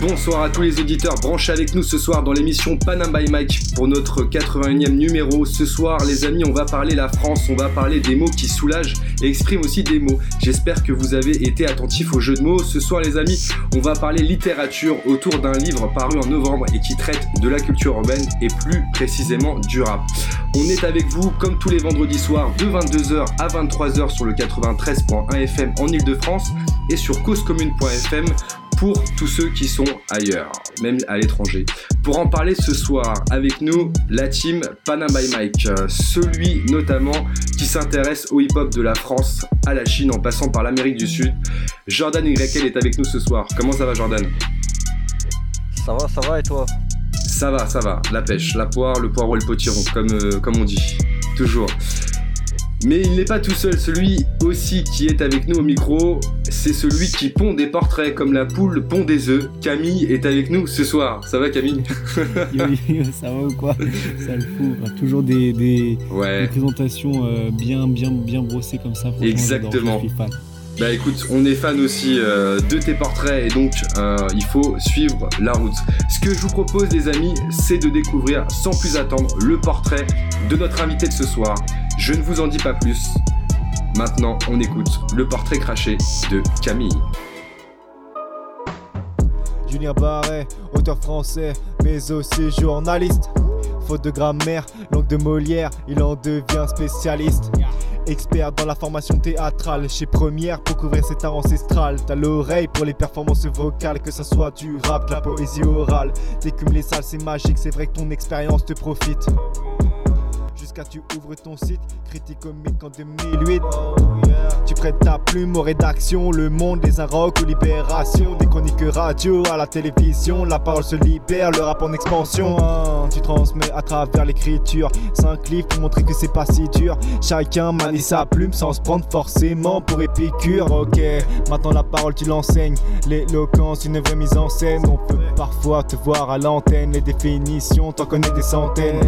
Bonsoir à tous les auditeurs branchés avec nous ce soir dans l'émission Panam by Mike pour notre 81e numéro. Ce soir, les amis, on va parler la France, on va parler des mots qui soulagent et expriment aussi des mots. J'espère que vous avez été attentifs au jeu de mots. Ce soir, les amis, on va parler littérature autour d'un livre paru en novembre et qui traite de la culture urbaine et plus précisément du rap. On est avec vous comme tous les vendredis soirs de 22h à 23h sur le 93.1 FM en Ile-de-France et sur causecommune.fm pour tous ceux qui sont ailleurs, même à l'étranger. Pour en parler ce soir avec nous, la team Panam by Mike, euh, celui notamment qui s'intéresse au hip-hop de la France à la Chine en passant par l'Amérique du Sud. Jordan YL est avec nous ce soir. Comment ça va Jordan? Ça va, ça va et toi? Ça va, ça va. La pêche, la poire, le poireau et le potiron, comme, euh, comme on dit. Toujours. Mais il n'est pas tout seul, celui aussi qui est avec nous au micro, c'est celui qui pond des portraits comme la poule pond des œufs. Camille est avec nous ce soir. Ça va Camille? Ça va ou quoi? Ça le fout. toujours des, des, présentations euh, bien, bien, bien brossées comme ça. Exactement. Bah écoute, on est fan aussi euh, de tes portraits et donc euh, il faut suivre la route. Ce que je vous propose les amis, c'est de découvrir sans plus attendre le portrait de notre invité de ce soir. Je ne vous en dis pas plus. Maintenant, on écoute le portrait craché de Camille. Julien Barret, auteur français, mais aussi journaliste. Faute de grammaire, langue de Molière, il en devient spécialiste. Expert dans la formation théâtrale chez Première pour couvrir cet art ancestral. T'as l'oreille pour les performances vocales, que ça soit du rap, de la poésie orale. T'écumes les salles, c'est magique, c'est vrai que ton expérience te profite jusqu'à tu ouvres ton site. Critique comique en 2008. Tu prêtes ta plume aux rédactions, Le Monde, Les Inrocks ou Libération. Des chroniques radio à la télévision. La parole se libère, le rap en expansion. Tu transmets à travers l'écriture. Cinq livres pour montrer que c'est pas si dur. Chacun manie sa plume sans se prendre forcément pour épicure. Ok, maintenant la parole tu l'enseignes. L'éloquence, une vraie mise en scène. On peut parfois te voir à l'antenne. Les définitions, t'en connais des centaines.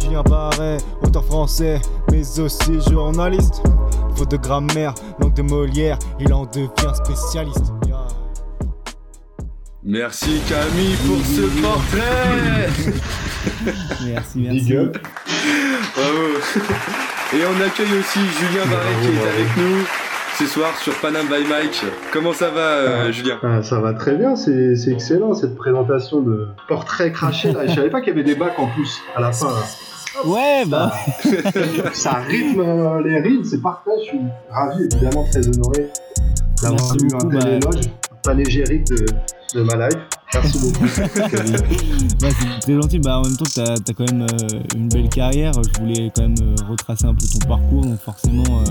Julien Barret, auteur français, mais aussi journaliste. Faute de grammaire, langue de Molière, il en devient spécialiste. Merci Camille pour ce portrait Merci, merci. Bravo Et on accueille aussi Julien Barret qui est avec nous ce soir sur Panam by Mike. Comment ça va, euh, ah, Julien? ah, Ça va très bien, c'est excellent cette présentation de portrait craché. Je savais pas qu'il y avait des bacs en plus à la fin. Ouais, bah. Ça rythme euh, les rides, c'est parfait. Je suis ravi, évidemment, très honoré d'avoir eu un tel bah... éloge panégyrique de, de ma life. Merci beaucoup. bah, c'est très gentil. Bah, en même temps, tu as, quand même euh, une belle carrière. Je voulais quand même euh, retracer un peu ton parcours. Donc, forcément,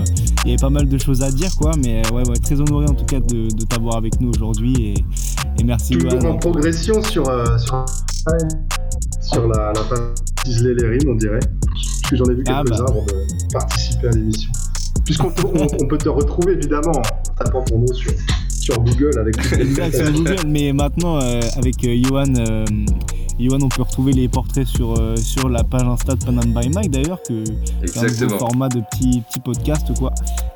il y avait pas mal de choses à dire. quoi. Mais ouais, ouais, très honoré en tout cas de, de t'avoir avec nous aujourd'hui. Et, et, merci. Toujours en progression sur, sur, sur la, la ciseler les rimes, on dirait. Parce que j'en ai vu ah, quelques-uns bah. avant de participer à l'émission. Puisqu'on peut, on, peut te retrouver évidemment en tapant ton nom sur, sur Google avec Exact, sur Google, mais maintenant euh, avec euh, Johan, euh, Johan, on peut retrouver les portraits sur, euh, sur la page Insta de Panam by Mike d'ailleurs, que c'est un format de petit, petit podcast quoi.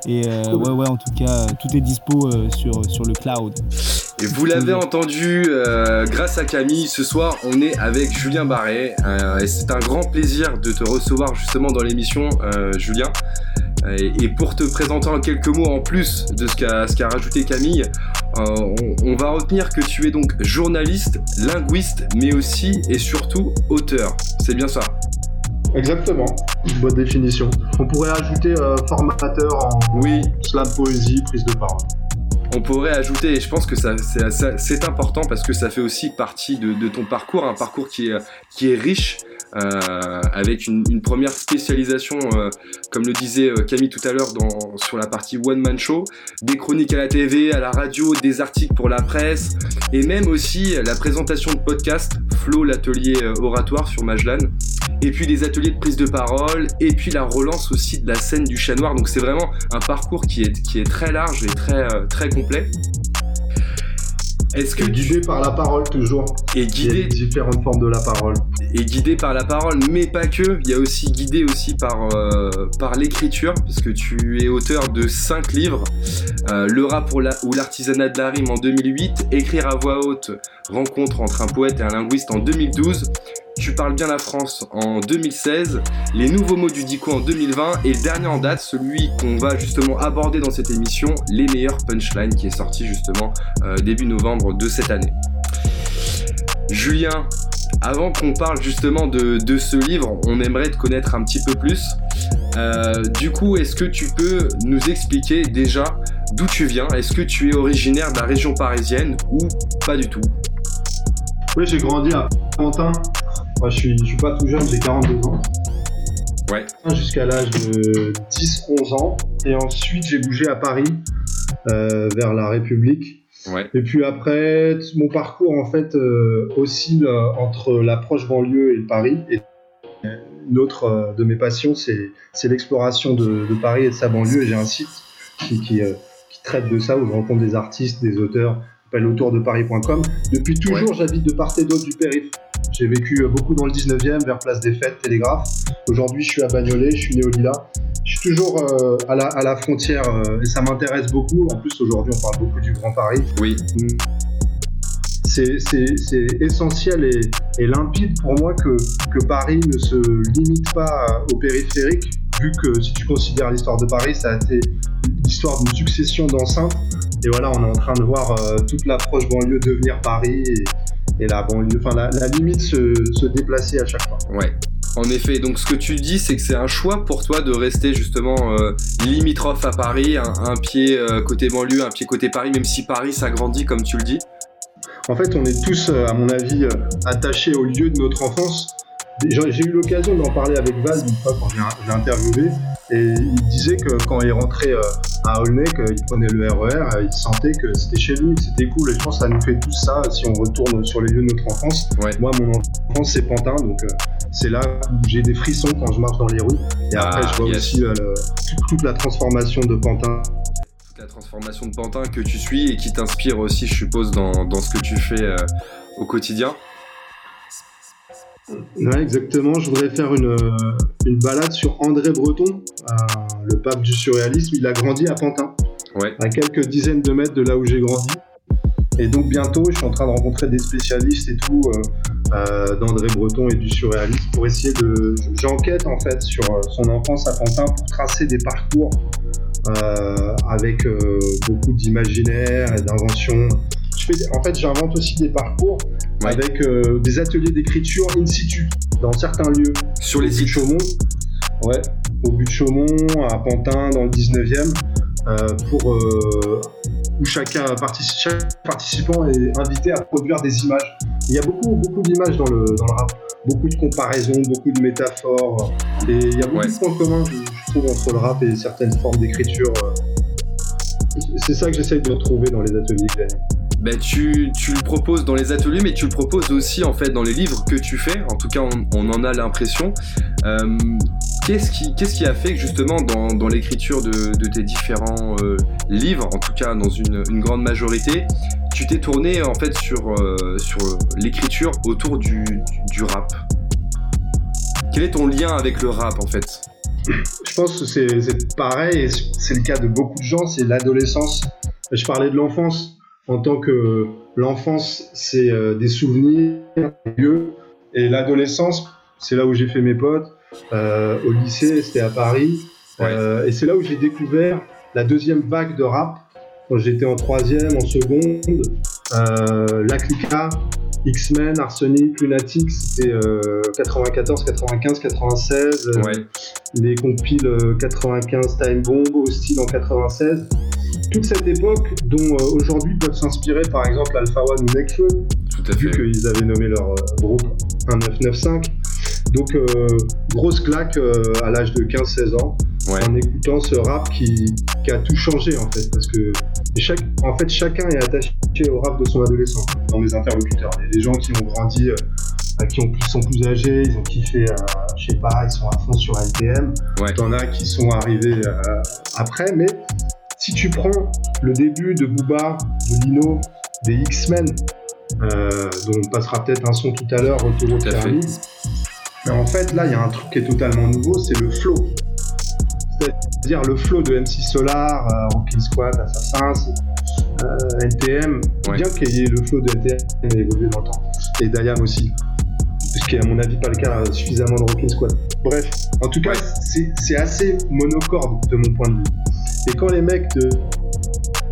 Et ouais, ouais, en tout cas, tout est dispo sur, sur le cloud. Vous l'avez entendu, euh, grâce à Camille, ce soir on est avec Julien Barret. Euh, et c'est un grand plaisir de te recevoir justement dans l'émission, euh, Julien. Et, pour te présenter en quelques mots en plus de ce qu'a qu'a rajouté Camille, on, on, va retenir que tu es donc journaliste, linguiste, mais aussi et surtout auteur. C'est bien ça? Exactement, bonne définition. On pourrait ajouter formateur en oui. slam poésie, prise de parole on pourrait ajouter, et je pense que c'est important parce que ça fait aussi partie de, ton parcours, un parcours qui est riche, euh, avec une, première spécialisation, euh, comme le disait euh, Camille tout à l'heure, sur la partie One Man Show, des chroniques à la TV, à la radio, des articles pour la presse, et même aussi la présentation de podcasts, Flo, l'atelier oratoire sur Majlan, et puis des ateliers de prise de parole, et puis la relance aussi de la scène du chat noir. Donc c'est vraiment un parcours qui est, qui est très large et très, très complet. Est-ce que guidé par la parole toujours Et guidé différentes formes de la parole. Et guidé par la parole, mais pas que. Il y a aussi guidé aussi par euh, par l'écriture, parce que tu es auteur de 5 livres euh, Le rap ou l'artisanat de la rime en 2008, Écrire à voix haute, Rencontre entre un poète et un linguiste en 2012. Tu parles bien la France en 2016, les nouveaux mots du Dico en 2020 et le dernier en date, celui qu'on va justement aborder dans cette émission, les meilleurs punchlines, qui est sorti justement euh, début novembre de cette année. Julien, avant qu'on parle justement de, ce livre, on aimerait te connaître un petit peu plus. Euh, du coup, est-ce que tu peux nous expliquer déjà d'où tu viens? Est-ce que tu es originaire de la région parisienne ou pas du tout? Oui, j'ai grandi à Pantin. Je, suis, suis pas tout jeune, j'ai 42 ans. Ouais. Jusqu'à l'âge de 10-11 ans. Et ensuite, j'ai bougé à Paris, euh, vers la République. Et puis après, mon parcours en fait euh, oscille euh, entre l'approche banlieue et Paris. Et une autre euh, de mes passions, c'est l'exploration de, Paris et de sa banlieue. Et j'ai un site qui, qui, traite de ça, où je rencontre des artistes, des auteurs, s'appelle autour de Paris.com. Depuis toujours, j'habite de part et d'autre du périph'. J'ai vécu beaucoup dans le 19e, vers Place des Fêtes, Télégraphe. Aujourd'hui, je suis à Bagnolet, je suis né au Lila je suis toujours euh, à, la, à, la, frontière euh, et ça m'intéresse beaucoup. En plus, aujourd'hui, on parle beaucoup du Grand Paris. Oui. C'est essentiel et, et, limpide pour moi que, que Paris ne se limite pas au périphérique, vu que si tu considères l'histoire de Paris, ça a été l'histoire d'une succession d'enceintes. Et voilà, on est en train de voir euh, toute l'approche banlieue devenir Paris et, et la banlieue, enfin la, la limite se, se déplacer à chaque fois. Ouais. En effet, donc ce que tu dis, c'est que c'est un choix pour toi de rester justement euh, limitrophe à Paris, un, pied euh, côté banlieue, un pied côté Paris, même si Paris s'agrandit comme tu le dis. En fait, on est tous, euh, à mon avis, attachés au lieu de notre enfance. J'ai eu l'occasion d'en parler avec Val une fois quand je l'ai interviewé, et il disait que quand il rentrait euh, à Aulnay, qu'il prenait le RER, e euh, il sentait que c'était chez lui, que c'était cool. Et je pense que ça nous fait tout ça si on retourne sur les lieux de notre enfance. Moi, mon enfance, c'est Pantin, donc euh, c'est là où j'ai des frissons quand je marche dans les rues. Et après, ah, je vois aussi toute, la transformation de Pantin Toute la transformation de Pantin que tu suis et qui t'inspire aussi, je suppose, dans, dans, ce que tu fais au quotidien. Ouais, exactement. Je voudrais faire une, euh, une balade sur André Breton, euh, le pape du surréalisme. Il a grandi à Pantin, à quelques dizaines de mètres de là où j'ai grandi. Et donc bientôt, je suis en train de rencontrer des spécialistes et tout euh, d'André Breton et du surréalisme pour essayer de... J'enquête en fait sur son enfance à Pantin pour tracer des parcours avec beaucoup d'imaginaire et d'invention en fait, j'invente aussi des parcours avec euh, des ateliers d'écriture in situ dans certains lieux. Sur les sites. Chaumont, ouais, au but de Chaumont, à Pantin, dans le 19e, euh, pour euh, où chacun chaque participant est invité à produire des images. Il y a beaucoup, beaucoup d'images dans le, dans le rap, beaucoup de comparaisons, beaucoup de métaphores, et il y a beaucoup de points communs, je, trouve, entre le rap et certaines formes d'écriture. C'est ça que j'essaye de retrouver dans les ateliers ben, tu, tu, le proposes dans les ateliers, mais tu le proposes aussi en fait dans les livres que tu fais. En tout cas, on, en a l'impression. Euh, qu'est-ce qui, qu'est-ce qui a fait que justement dans, dans l'écriture de, de, tes différents euh, livres, en tout cas dans une, grande majorité, tu t'es tourné en fait sur, euh, sur l'écriture autour du, du, rap? Quel est ton lien avec le rap en fait? Je pense que c'est, c'est pareil, c'est le cas de beaucoup de gens, c'est l'adolescence. Je parlais de l'enfance en tant que l'enfance, c'est euh, des souvenirs, des lieux, et l'adolescence, c'est là où j'ai fait mes potes. Euh, au lycée, c'était à Paris, euh, et c'est là où j'ai découvert la deuxième vague de rap. Quand j'étais en troisième, en seconde, La Clica, X-Men, Arsenic, Lunatic, c'était 94, 95, 96. Les compiles 95 Time Bomb, Hostile en 96 toute cette époque dont euh, aujourd'hui peuvent s'inspirer par exemple Alpha One ou Nekfeu, vu qu'ils avaient nommé leur euh, groupe 1995. Donc euh, grosse claque à l'âge de 15-16 ans en écoutant ce rap qui, a tout changé en fait parce que chaque, en fait chacun est attaché au rap de son adolescence dans mes interlocuteurs. Les gens qui ont grandi qui, ont, sont plus âgés, ils ont kiffé, je sais pas, ils sont à fond sur LTM. Ouais. T'en as qui sont arrivés après, mais si tu prends le début de Booba, de Lino, des X-Men, dont on passera peut-être un son tout à l'heure, Retour au Mais en fait, là, il y a un truc qui est totalement nouveau, c'est le flow. C'est-à-dire le flow de MC Solar, Rockin' Squad, Assassins, NTM, bien qu'il y ait le flow de NTM a évolué dans le temps. Et Dayam aussi ce qui est à mon avis pas le cas suffisamment de Rockin' Squad. Bref, en tout cas, c'est assez monocorde de mon point de vue. Et quand les mecs de.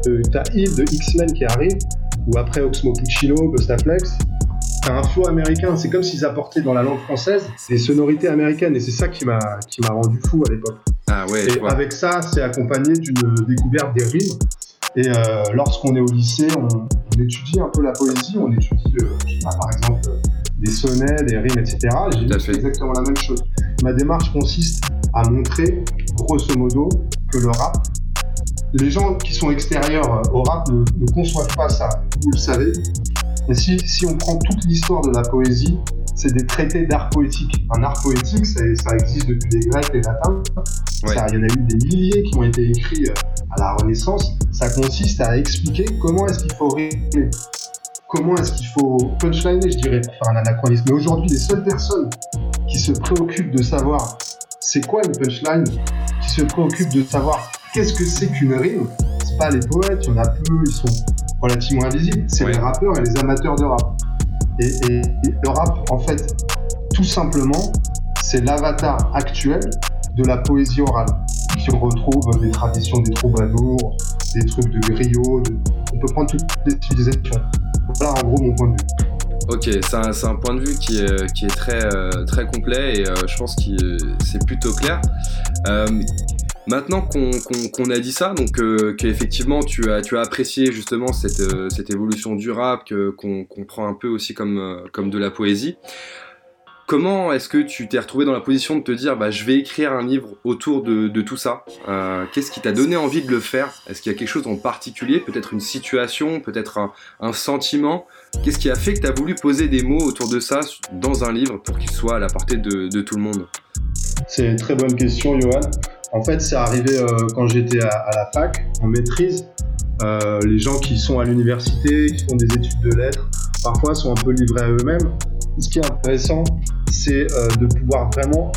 de t'as Hill de X-Men qui arrive, ou après Oxmo Puccino, Bustaflex, t'as un flow américain. C'est comme s'ils apportaient dans la langue française des sonorités américaines. Et c'est ça qui m'a rendu fou à l'époque. Ah ouais, et avec ça, c'est accompagné d'une découverte des rimes. Et euh, lorsqu'on est au lycée, on, on, étudie un peu la poésie, on étudie, le, je sais pas, par exemple, des sonnets, des rimes, etc. J'ai fait exactement la même chose. Ma démarche consiste à montrer, grosso modo, que le rap, les gens qui sont extérieurs au rap ne, conçoivent pas ça, vous le savez. Mais si, si on prend toute l'histoire de la poésie, c'est des traités d'art poétique. Un art poétique, ça, existe depuis les Grecs, les Latins. il y en a eu des milliers qui ont été écrits euh, à la Renaissance. Ça consiste à expliquer comment est-ce qu'il faut rimer, comment est-ce qu'il faut punchliner, je dirais, pour faire un anachronisme. Mais aujourd'hui, les seules personnes qui se préoccupent de savoir c'est quoi une punchline, qui se préoccupent de savoir qu'est-ce que c'est qu'une rime, c'est pas les poètes, il y en a peu, ils sont relativement invisibles, c'est les rappeurs et les amateurs de rap. Et, le rap, en fait, tout simplement, c'est l'avatar actuel de la poésie orale, qui retrouve des traditions des troubadours, des trucs de griots, on peut prendre toutes les civilisations. Voilà en gros mon point de vue. Ok, c'est un, point de vue qui est, qui est très, euh, très complet et euh, je pense que c'est plutôt clair. Euh, maintenant qu'on a dit ça, donc qu'effectivement tu as, apprécié justement cette, cette évolution du rap, qu'on prend un peu aussi comme, comme de la poésie, Comment est-ce que tu t'es retrouvé dans la position de te dire bah, je vais écrire un livre autour de, tout ça? Euh, Qu'est-ce qui t'a donné envie de le faire? Est-ce qu'il y a quelque chose en particulier Peut-être une situation, peut-être un, sentiment? Qu'est-ce qui a fait que tu as voulu poser des mots autour de ça dans un livre pour qu'il soit à la portée de, tout le monde? C'est une très bonne question, Johan. En fait, c'est arrivé euh, quand j'étais à, la fac, en maîtrise. Euh, les gens qui sont à l'université, qui font des études de lettres, parfois sont un peu livrés à eux-mêmes. Ce qui est intéressant, c'est euh, de pouvoir vraiment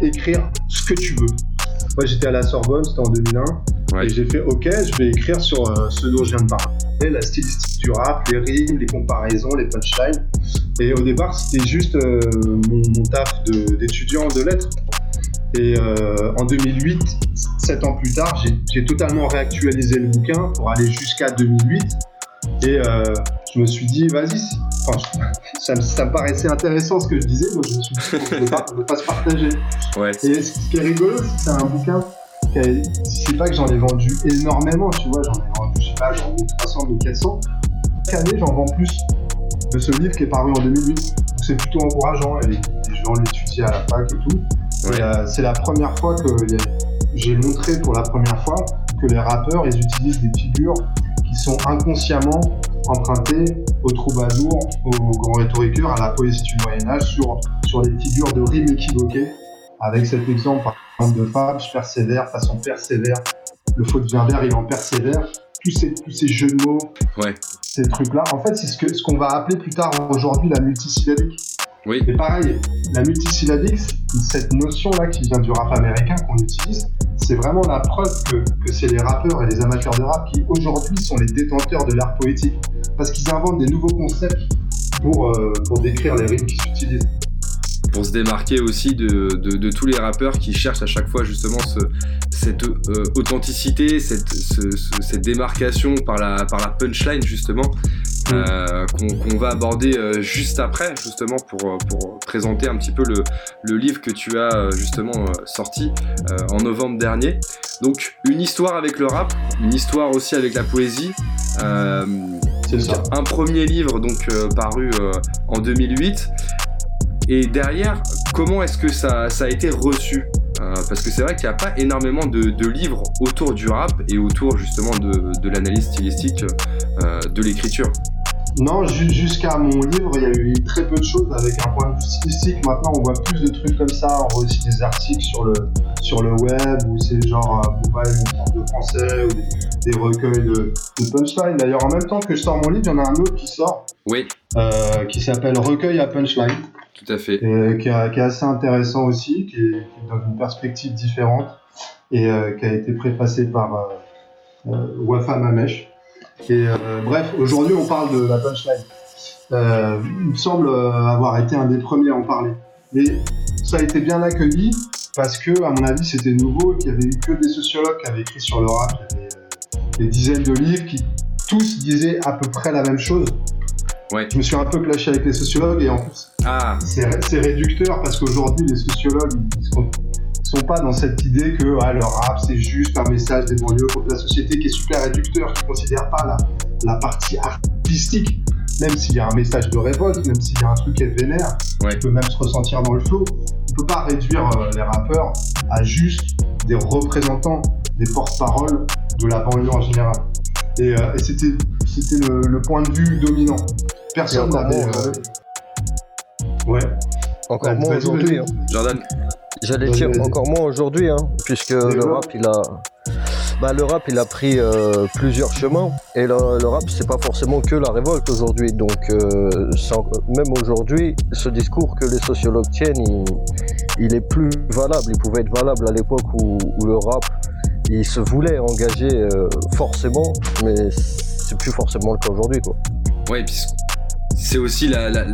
écrire ce que tu veux. Moi, j'étais à la Sorbonne, c'était en 2001, et j'ai fait OK, je vais écrire sur euh, ce dont je viens de parler, la stylistique du rap, les rimes, les comparaisons, les punchlines. Et au départ, c'était juste mon, mon, taf d'étudiant de, lettres. Et en 2008, sept ans plus tard, j'ai totalement réactualisé le bouquin pour aller jusqu'à 2008. Et euh, je me suis dit, vas-y, enfin, ça, me, paraissait intéressant ce que je disais, donc je me suis dit, on ne pas, pas se partager. Et ce qui est rigolo, c'est que c'est un bouquin c'est pas que j'en ai vendu énormément, tu vois, j'en ai vendu, je sais pas, genre 1300, 1400. Chaque année, j'en vends plus de ce livre qui est paru en 2008. Donc c'est plutôt encourageant, et les gens l'étudient à la fac et tout. Euh, c'est la première fois que j'ai montré pour la première fois que les rappeurs, ils utilisent des figures qui sont inconsciemment empruntés aux troubadours, aux grands rhétoriqueurs, à la poésie du Moyen-Âge sur, sur les figures de rimes équivoquées. Avec cet exemple, de Fab, je persévère, façon persévère, le faute vient vers, il en persévère. Tous ces, tous ces jeux de mots, ouais. ces trucs-là, en fait, c'est ce qu'on ce qu'on va appeler plus tard aujourd'hui la multisyllabique. Oui. Et pareil, la multisyllabique, cette notion-là qui vient du rap américain qu'on utilise, c'est vraiment la preuve que, que c'est les rappeurs et les amateurs de rap qui aujourd'hui sont les détenteurs de l'art poétique. Parce qu'ils inventent des nouveaux concepts pour, euh, pour décrire les rimes qui s'utilisent pour se démarquer aussi de, de, tous les rappeurs qui cherchent à chaque fois justement ce, cette euh, authenticité, cette, cette, démarcation par la, par la punchline justement euh, qu'on va aborder euh, juste après justement pour, pour présenter un petit peu le, le livre que tu as justement sorti en novembre dernier. Donc une histoire avec le rap, une histoire aussi avec la poésie. Un premier livre donc paru en 2008. Et derrière, comment est-ce que ça, a été reçu? Euh, Parce que c'est vrai qu'il n'y a pas énormément de, livres autour du rap et autour justement de, l'analyse stylistique euh, de l'écriture. Non, jusqu'à mon livre, il y a eu très peu de choses avec un point de vue stylistique. Maintenant, on voit plus de trucs comme ça. On voit aussi des articles sur le, sur le web où c'est genre Booba de français ou des recueils de, de punchline. D'ailleurs, en même temps que je sors mon livre, il y en a un autre qui sort. Oui. Euh, qui s'appelle Recueil à punchline. Tout à fait. Et, qui, est, assez intéressant aussi, qui est, une perspective différente et euh, qui a été préfacé par euh, Wafa Mamesh. Et bref, aujourd'hui, on parle de la punchline. il me semble avoir été un des premiers à en parler. Mais ça a été bien accueilli parce que, à mon avis, c'était nouveau et qu'il y avait eu que des sociologues qui avaient écrit sur le rap. Il y avait des dizaines de livres qui tous disaient à peu près la même chose. Ouais. Je me suis un peu clashé avec les sociologues et en plus, ah. c'est réducteur parce qu'aujourd'hui, les sociologues, ils sont, sont pas dans cette idée que ah, le rap, c'est juste un message des banlieues contre la société qui est super réducteur, qui ne considère pas la, la partie artistique même s'il y a un message de révolte, même s'il y a un truc qui est vénère, ouais. qui peut même se ressentir dans le flow, on peut pas réduire euh, les rappeurs à juste des représentants, des porte-paroles de la banlieue en général. Et, euh, c'était, c'était le, point de vue dominant. Personne n'avait. Euh, ouais. Encore moins aujourd'hui. Hein. Jordan. J'allais dire encore moins aujourd'hui, hein, puisque le rap, il a, bah, le rap, il a pris euh, plusieurs chemins. Et le, rap, c'est pas forcément que la révolte aujourd'hui. Donc, même aujourd'hui, ce discours que les sociologues tiennent, il, est plus valable. Il pouvait être valable à l'époque où, le rap il se voulait engager euh, forcément, mais c'est plus forcément le cas aujourd'hui, quoi. Ouais, c'est aussi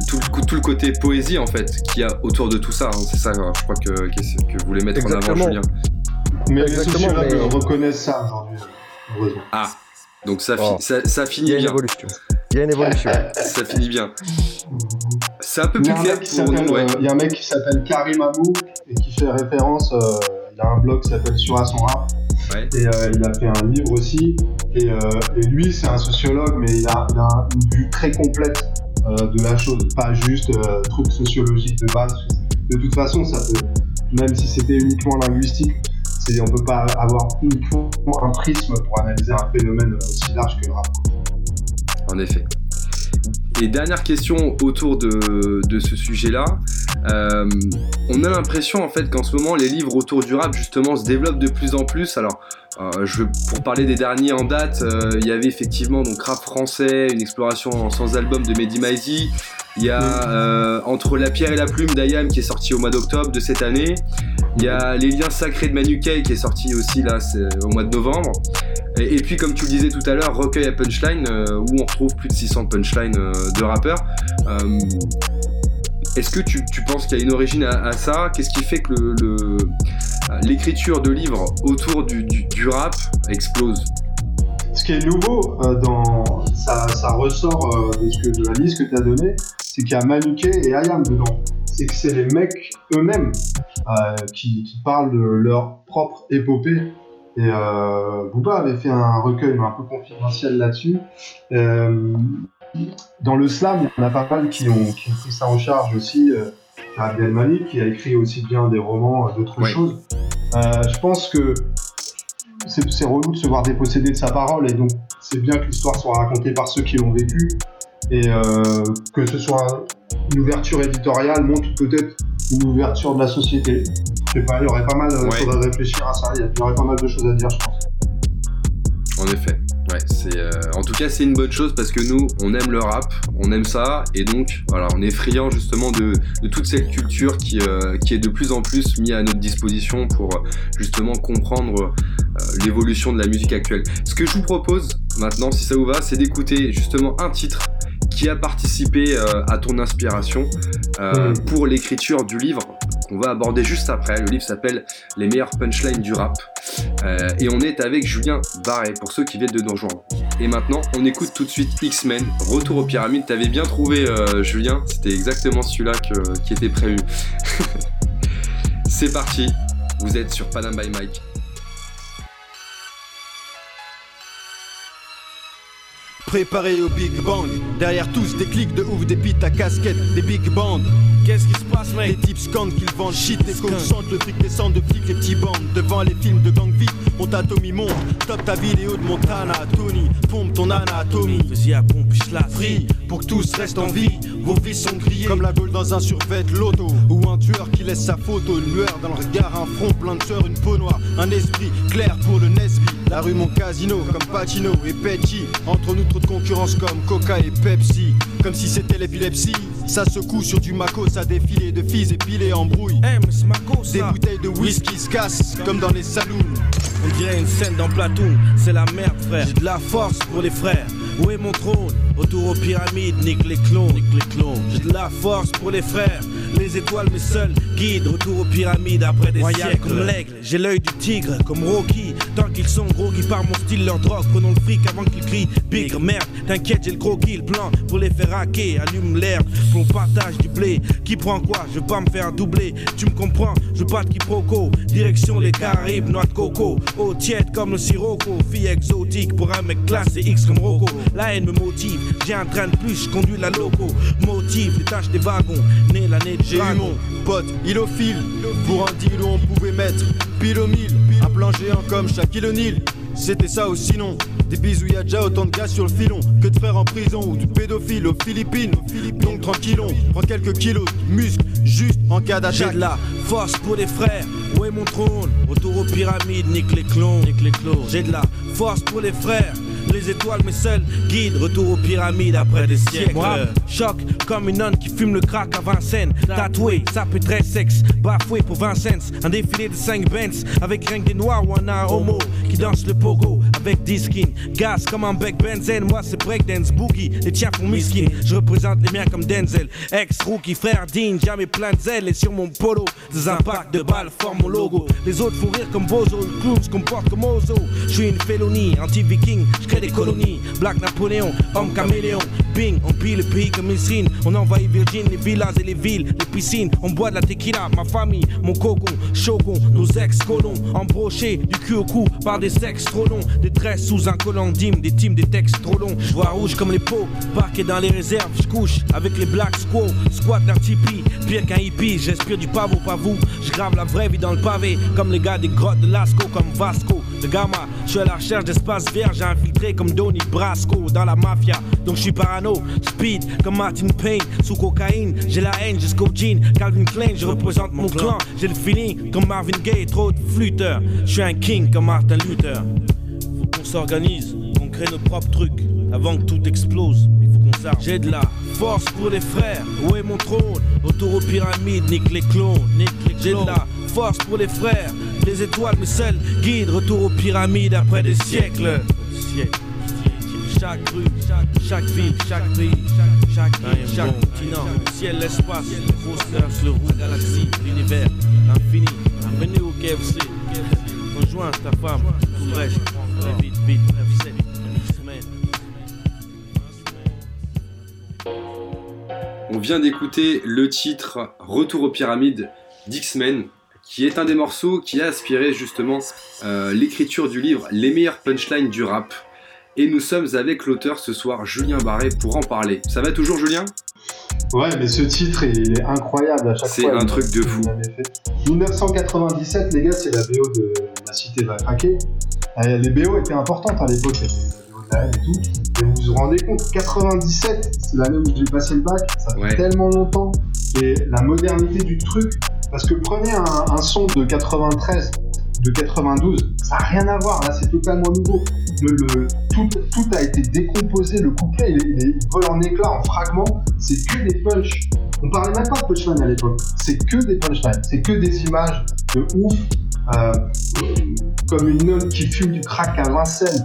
tout, le, côté poésie en fait qu'il y a autour de tout ça. Hein. C'est ça, je crois que, que, vous voulez mettre en avant, Julien. Mais les sociologues reconnaissent ça aujourd'hui, heureusement. Ah, donc ça, oh. ça, finit bien. Il y a une évolution. ça finit bien. C'est un peu plus clair pour nous. Euh, il y a un mec qui s'appelle Karim Amou et qui fait référence. Euh, il a un blog qui s'appelle Sur à son rap et euh, il a fait un livre aussi. Et, euh, lui, c'est un sociologue, mais il a, une vue très complète euh, de la chose, pas juste truc sociologique de base. De toute façon, ça peut, même si c'était uniquement linguistique, on peut pas avoir uniquement un prisme pour analyser un phénomène aussi large que le rap. En effet. Et dernière question autour de, de ce sujet-là. Euh, on a l'impression en fait qu'en ce moment les livres autour du rap justement se développent de plus en plus. Alors euh, je, pour parler des derniers en date, euh, il y avait effectivement donc rap français, une exploration sans album de Mehdi Maizi. Il y a Entre la pierre et la plume d'Ayam qui est sorti au mois d'octobre de cette année. Il y a Les liens sacrés de Manu qui est sorti aussi là au mois de novembre. Et, puis comme tu le disais tout à l'heure, Recueil à Punchline où on retrouve plus de 600 punchlines de rappeurs. Est-ce que tu, penses qu'il y a une origine à, ça? Qu'est-ce qui fait que l'écriture de livres autour du, rap explose? Ce qui est nouveau, euh, dans, ça, ressort euh, de, la liste que tu as donnée, c'est qu'il y a Manuke et Ayam dedans. C'est que c'est les mecs eux-mêmes euh, qui, parlent de leur propre épopée. Et Booba avait fait un recueil un peu confidentiel là-dessus. Dans le slam, il y en a pas mal qui ont, pris ça en charge aussi. Euh, Abdel Malik, qui a écrit aussi bien des romans, euh, d'autres choses. Euh, je pense que c'est relou de se voir déposséder de sa parole, et donc c'est bien que l'histoire soit racontée par ceux qui l'ont vécu, et que ce soit une ouverture éditoriale montre peut-être une ouverture de la société. Je sais pas, il y aurait pas mal de choses à réfléchir à ça, il y aurait pas mal de choses à dire, je pense. En effet. Ouais, c'est euh, en tout cas c'est une bonne chose parce que nous on aime le rap, on aime ça et donc voilà on est friand justement de, toute cette culture qui, euh, qui est de plus en plus mise à notre disposition pour justement comprendre euh, l'évolution de la musique actuelle. Ce que je vous propose maintenant si ça vous va c'est d'écouter justement un titre qui a participé à ton inspiration pour l'écriture du livre qu'on va aborder juste après. Le livre s'appelle Les meilleurs punchlines du rap. Euh, et on est avec Julien Barret pour ceux qui viennent de nous rejoindre. Et maintenant, on écoute tout de suite X-Men, Retour aux pyramides. T'avais bien trouvé, euh, Julien, c'était exactement celui-là qui était prévu. C'est parti, vous êtes sur Panam by Mike. Préparé au Big Bang, derrière tous des clics de ouf, des pites à casquette, des big bands. Qu'est-ce qui se passe, mec? Les types scandent qu'ils vendent shit, les coachs chantent, le fric descend de flics, les petits bandes. Devant les films de gang vite, mon Tommy monte. Top ta vidéo de Montana, Tony. Pompe ton anatomie. Vas-y à pompe, la free. Pour que tous restent en vie, vos vies sont grillées. Comme la gueule dans un survêt loto. Ou un tueur qui laisse sa photo, une lueur dans le regard, un front plein de sueur, une peau noire. Un esprit clair pour le Nesby La rue mon casino, comme Pacino et Peggy. Entre nous trop de concurrence comme Coca et Pepsi. Comme si c'était l'épilepsie. Ça secoue sur du Mako, ça défilé de filles épilées en brouille. Des bouteilles de whisky se cassent comme dans les saloons. On dirait une scène dans Platoon, c'est la merde frère. J'ai de la force pour les frères. Où est mon trône? Autour aux pyramides, nique les clones, nique les clones. J'ai de la force pour les frères. Les étoiles, mes seuls guides. Retour aux pyramides après des Royal siècles. comme l'aigle, j'ai l'œil du tigre, comme Rocky. Tant qu'ils sont gros, qui par mon style, leur drogue. Prenons le fric avant qu'ils crient bigre. Merde, t'inquiète, j'ai le gros kill plan pour les faire hacker. Allume l'air pour le partage du blé. Qui prend quoi? Je veux pas me faire doubler. Tu me comprends? Je pas de quiproquo. Direction les Caraïbes, noix de coco. Eau tiède comme le sirocco. Fille exotique pour un mec classe et X comme Rocco. La haine me motive. J'ai un train de plus, je conduis la loco. Motive les tâches des wagons. Né l'année de J'ai eu mon pote, il au fil. Pour un deal où on pouvait mettre pile au mille. Un plan géant comme Shaquille O'Neal. C'était ça ou sinon Des bisous, y a déjà autant de gars sur le filon Que de frères en prison ou de pédophiles aux Philippines Donc tranquillon, prends quelques kilos de muscles Juste en cas d'attaque J'ai de la force pour les frères Où est mon trône Autour aux pyramides, nique les clones, nique les clones J'ai de la force pour les frères les étoiles, mes seuls guides. Retour aux pyramides après des siècles. Moi, choc comme une nonne qui fume le crack à Vincennes. Tatoué, ça peut très sexe. Bafoué pour Vincennes. Un défilé de 5 Benz avec rien que des noirs ou un homo qui danse le pogo avec 10 skins. Gaz comme un bec benzène. Moi, c'est breakdance boogie. Les tiens font miskin. Je représente les miens comme Denzel. Ex-rookie, frère digne, jamais plein de zèle. Et sur mon polo, des impacts de balles forment mon logo. Les autres font rire comme Bozo. Le clown se comporte comme Ozo. Je suis une félonie, anti-viking des colonies. Black Napoléon, homme caméléon. Bing, on pille le pays comme Misrine. On envahit Virgin, les villas et les villes, les piscines. On boit de la tequila, ma famille, mon cocon, shogun, nos ex-colons. Embrochés du cul au cou par des sexes trop longs. Des tresses sous un collant d'hymne, des teams, des textes trop longs. Je vois rouge comme les pots, parqué dans les réserves. Je couche avec les Black Squaw, squat d'un tipi. Pire qu'un hippie, j'inspire du pavot, pas vous. Je grave la vraie vie dans le pavé, comme les gars des grottes de Lasco, comme Vasco, de Gamma. Je suis à la recherche d'espace vert, j'ai infiltré comme Donny Brasco dans la mafia. Donc je suis parano, speed comme Martin Payne, sous cocaïne. J'ai la haine jusqu'au jean, Calvin Klein, je représente mon clan. J'ai le feeling comme Marvin Gaye, trop de flûteurs. Je suis un king comme Martin Luther. S'organise, qu'on crée nos propres trucs avant que tout explose. Il faut qu'on s'arme. J'ai de la force pour les frères. Où est mon trône? Autour aux pyramides, nique les clones. J'ai de la force pour les frères. Les étoiles, mes seuls guides. Retour aux pyramides après des siècles. Chaque rue, chaque, ville, chaque pays, chaque, chaque, chaque continent, ciel, l'espace, le grosseur, le roux, la galaxie, l'univers, l'infini. Venez au KFC, rejoins ta femme, tout le reste, On vient d'écouter le titre Retour aux pyramides d'X-Men, qui est un des morceaux qui a aspiré justement euh, l'écriture du livre Les meilleures punchlines du rap. Et nous sommes avec l'auteur ce soir, Julien Barré, pour en parler. Ça va toujours, Julien? Ouais, mais ce titre, il est incroyable à chaque fois. C'est un truc de fou. 1997, les gars, c'est la BO de La Cité va craquer. Euh, les BO étaient importantes à l'époque, il y avait la BO de et tout. Et vous vous rendez compte, 97, c'est l'année où j'ai passé le bac, ça fait tellement longtemps. Et la modernité du truc, parce que prenez un, un son de 93 de 92, ça n'a rien à voir, là c'est totalement nouveau. Le, tout, tout, a été décomposé, le couplet il, vole en éclats, en fragments, c'est que des punchs. On parlait même pas de punchline à l'époque, c'est que des punchlines, c'est que des images de ouf, euh, comme une nonne qui fume du crack à Vincennes.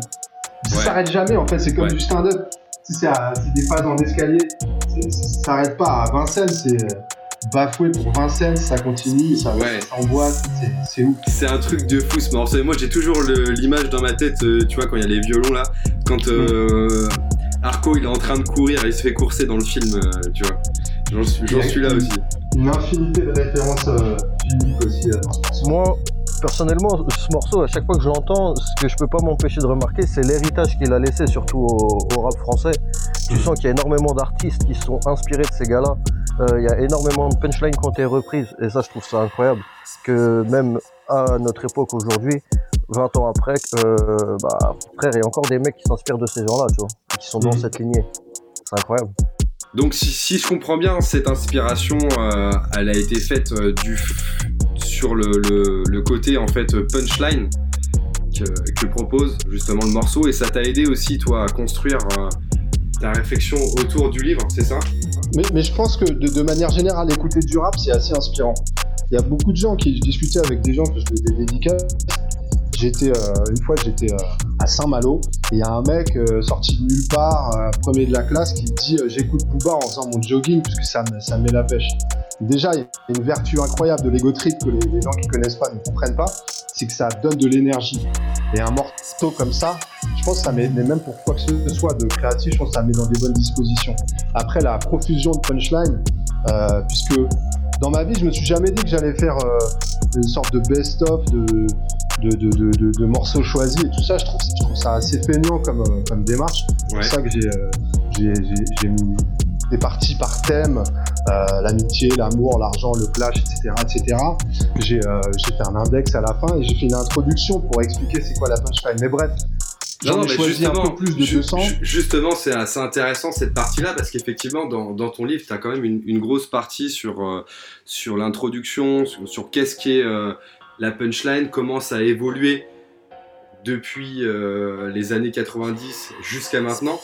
Ça s'arrête jamais en fait, c'est comme du stand-up. C'est des phases en escalier, ça s'arrête pas à Vincennes, c'est bafoué pour Vincennes, ça continue, ça, ouais. c'est ouf. C'est un truc de fou ce morceau. Moi j'ai toujours l'image dans ma tête, euh, tu vois, quand il y a les violons là, quand euh, Arco il est en train de courir et il se fait courser dans le film, euh, tu vois. J'en suis, là aussi. Une infinité de références uniques aussi Moi, personnellement, ce morceau, à chaque fois que je l'entends, ce que je peux pas m'empêcher de remarquer, c'est l'héritage qu'il a laissé, surtout au, rap français. Tu mm. sens qu'il y a énormément d'artistes qui sont inspirés de ces gars-là. Euh, il y a énormément de punchlines qui ont été reprises, et ça, je trouve ça incroyable. Que même à notre époque aujourd'hui, 20 ans après, euh, bah, frère, il y a encore des mecs qui s'inspirent de ces gens-là, tu vois, qui sont dans mm. cette lignée. C'est incroyable. Donc si, je comprends bien, cette inspiration, euh, elle a été faite du, sur le, côté en fait punchline. que, propose justement le morceau et ça t'a aidé aussi toi à construire ta réflexion autour du livre, c'est ça? Mais, je pense que de, manière générale, écouter du rap, c'est assez inspirant. Il y a beaucoup de gens qui, je discutais avec des gens que je faisais des J'étais euh, une fois, j'étais euh, à Saint-Malo et il y a un mec euh, sorti de nulle part, premier de la classe, qui dit j'écoute Booba en faisant mon jogging puisque ça me, ça met la pêche. Déjà, il y a une vertu incroyable de l'ego trip que les, gens qui connaissent pas ne comprennent pas, c'est que ça donne de l'énergie. Et un morceau comme ça, je pense que ça met, même pour quoi que ce soit de créatif, je pense que ça met dans des bonnes dispositions. Après, la profusion de punchline, puisque dans ma vie, je me suis jamais dit que j'allais faire une sorte de best-of de, de, morceaux choisis et tout ça, je trouve, ça assez feignant comme, euh, comme démarche. C'est pour ça que euh, j'ai mis des parties par thème, euh, l'amitié, l'amour, l'argent, le clash, etc. etc. J'ai fait un index à la fin et j'ai fait une introduction pour expliquer c'est quoi la punchline. Mais bref, J'en ai choisi un peu plus de 200. Justement, c'est assez intéressant cette partie-là parce qu'effectivement, dans, dans, ton livre, tu as quand même une, une, grosse partie sur, sur l'introduction, sur, sur qu'est-ce qui est la punchline commence à évoluer depuis euh, les années 90 jusqu'à maintenant.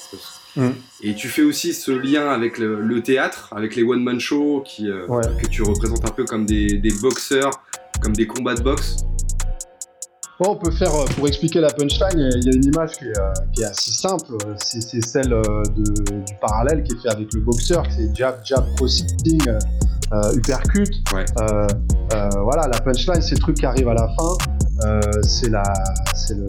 Mm. Et tu fais aussi ce lien avec le, théâtre, avec les one-man shows qui, euh, que tu représentes un peu comme des, boxeurs, comme des combats de boxe. on peut faire, euh, pour expliquer la punchline, il y a une image qui est, assez simple. C'est celle du parallèle qui est fait avec le boxeur, c'est jab, jab, crossing, uppercut. voilà, la punchline, c'est le truc qui arrive à la fin. Euh, c'est la, c'est le,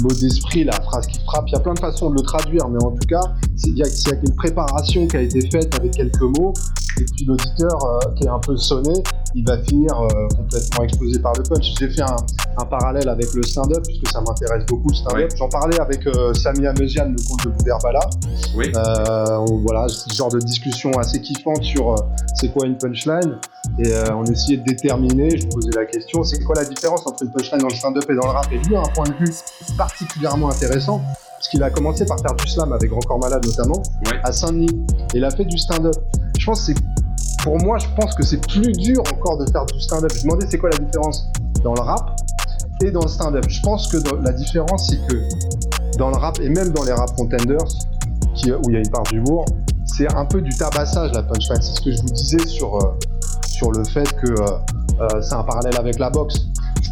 mot d'esprit, la phrase qui frappe. Il y a plein de façons de le traduire, mais en tout cas, il y, a, une préparation qui a été faite avec quelques mots, et puis l'auditeur euh, qui est un peu sonné, il va finir euh, complètement explosé par le punch. J'ai fait un, parallèle avec le stand-up, puisque ça m'intéresse beaucoup le stand-up. J'en parlais avec Sami Amesian, le compte de Bouderbala. Oui. voilà, ce genre de discussion assez kiffante sur c'est quoi une punchline. Et on essayait de déterminer, je posais la question, c'est quoi la différence entre une punchline dans le stand-up et dans le rap? Et lui a un point de vue particulièrement intéressant parce qu'il a commencé par faire du slam avec Grand Corps Malade notamment à Saint-Denis et il a fait du stand-up. Je pense c'est pour moi je pense que c'est plus dur encore de faire du stand-up. Je me demandais c'est quoi la différence dans le rap et dans le stand-up? Je pense que la différence c'est que dans le rap et même dans les rap contenders où il y a une part d'humour, c'est un peu du tabassage la punchline. C'est ce que je vous disais sur, euh, sur le fait que euh, euh, c'est un parallèle avec la boxe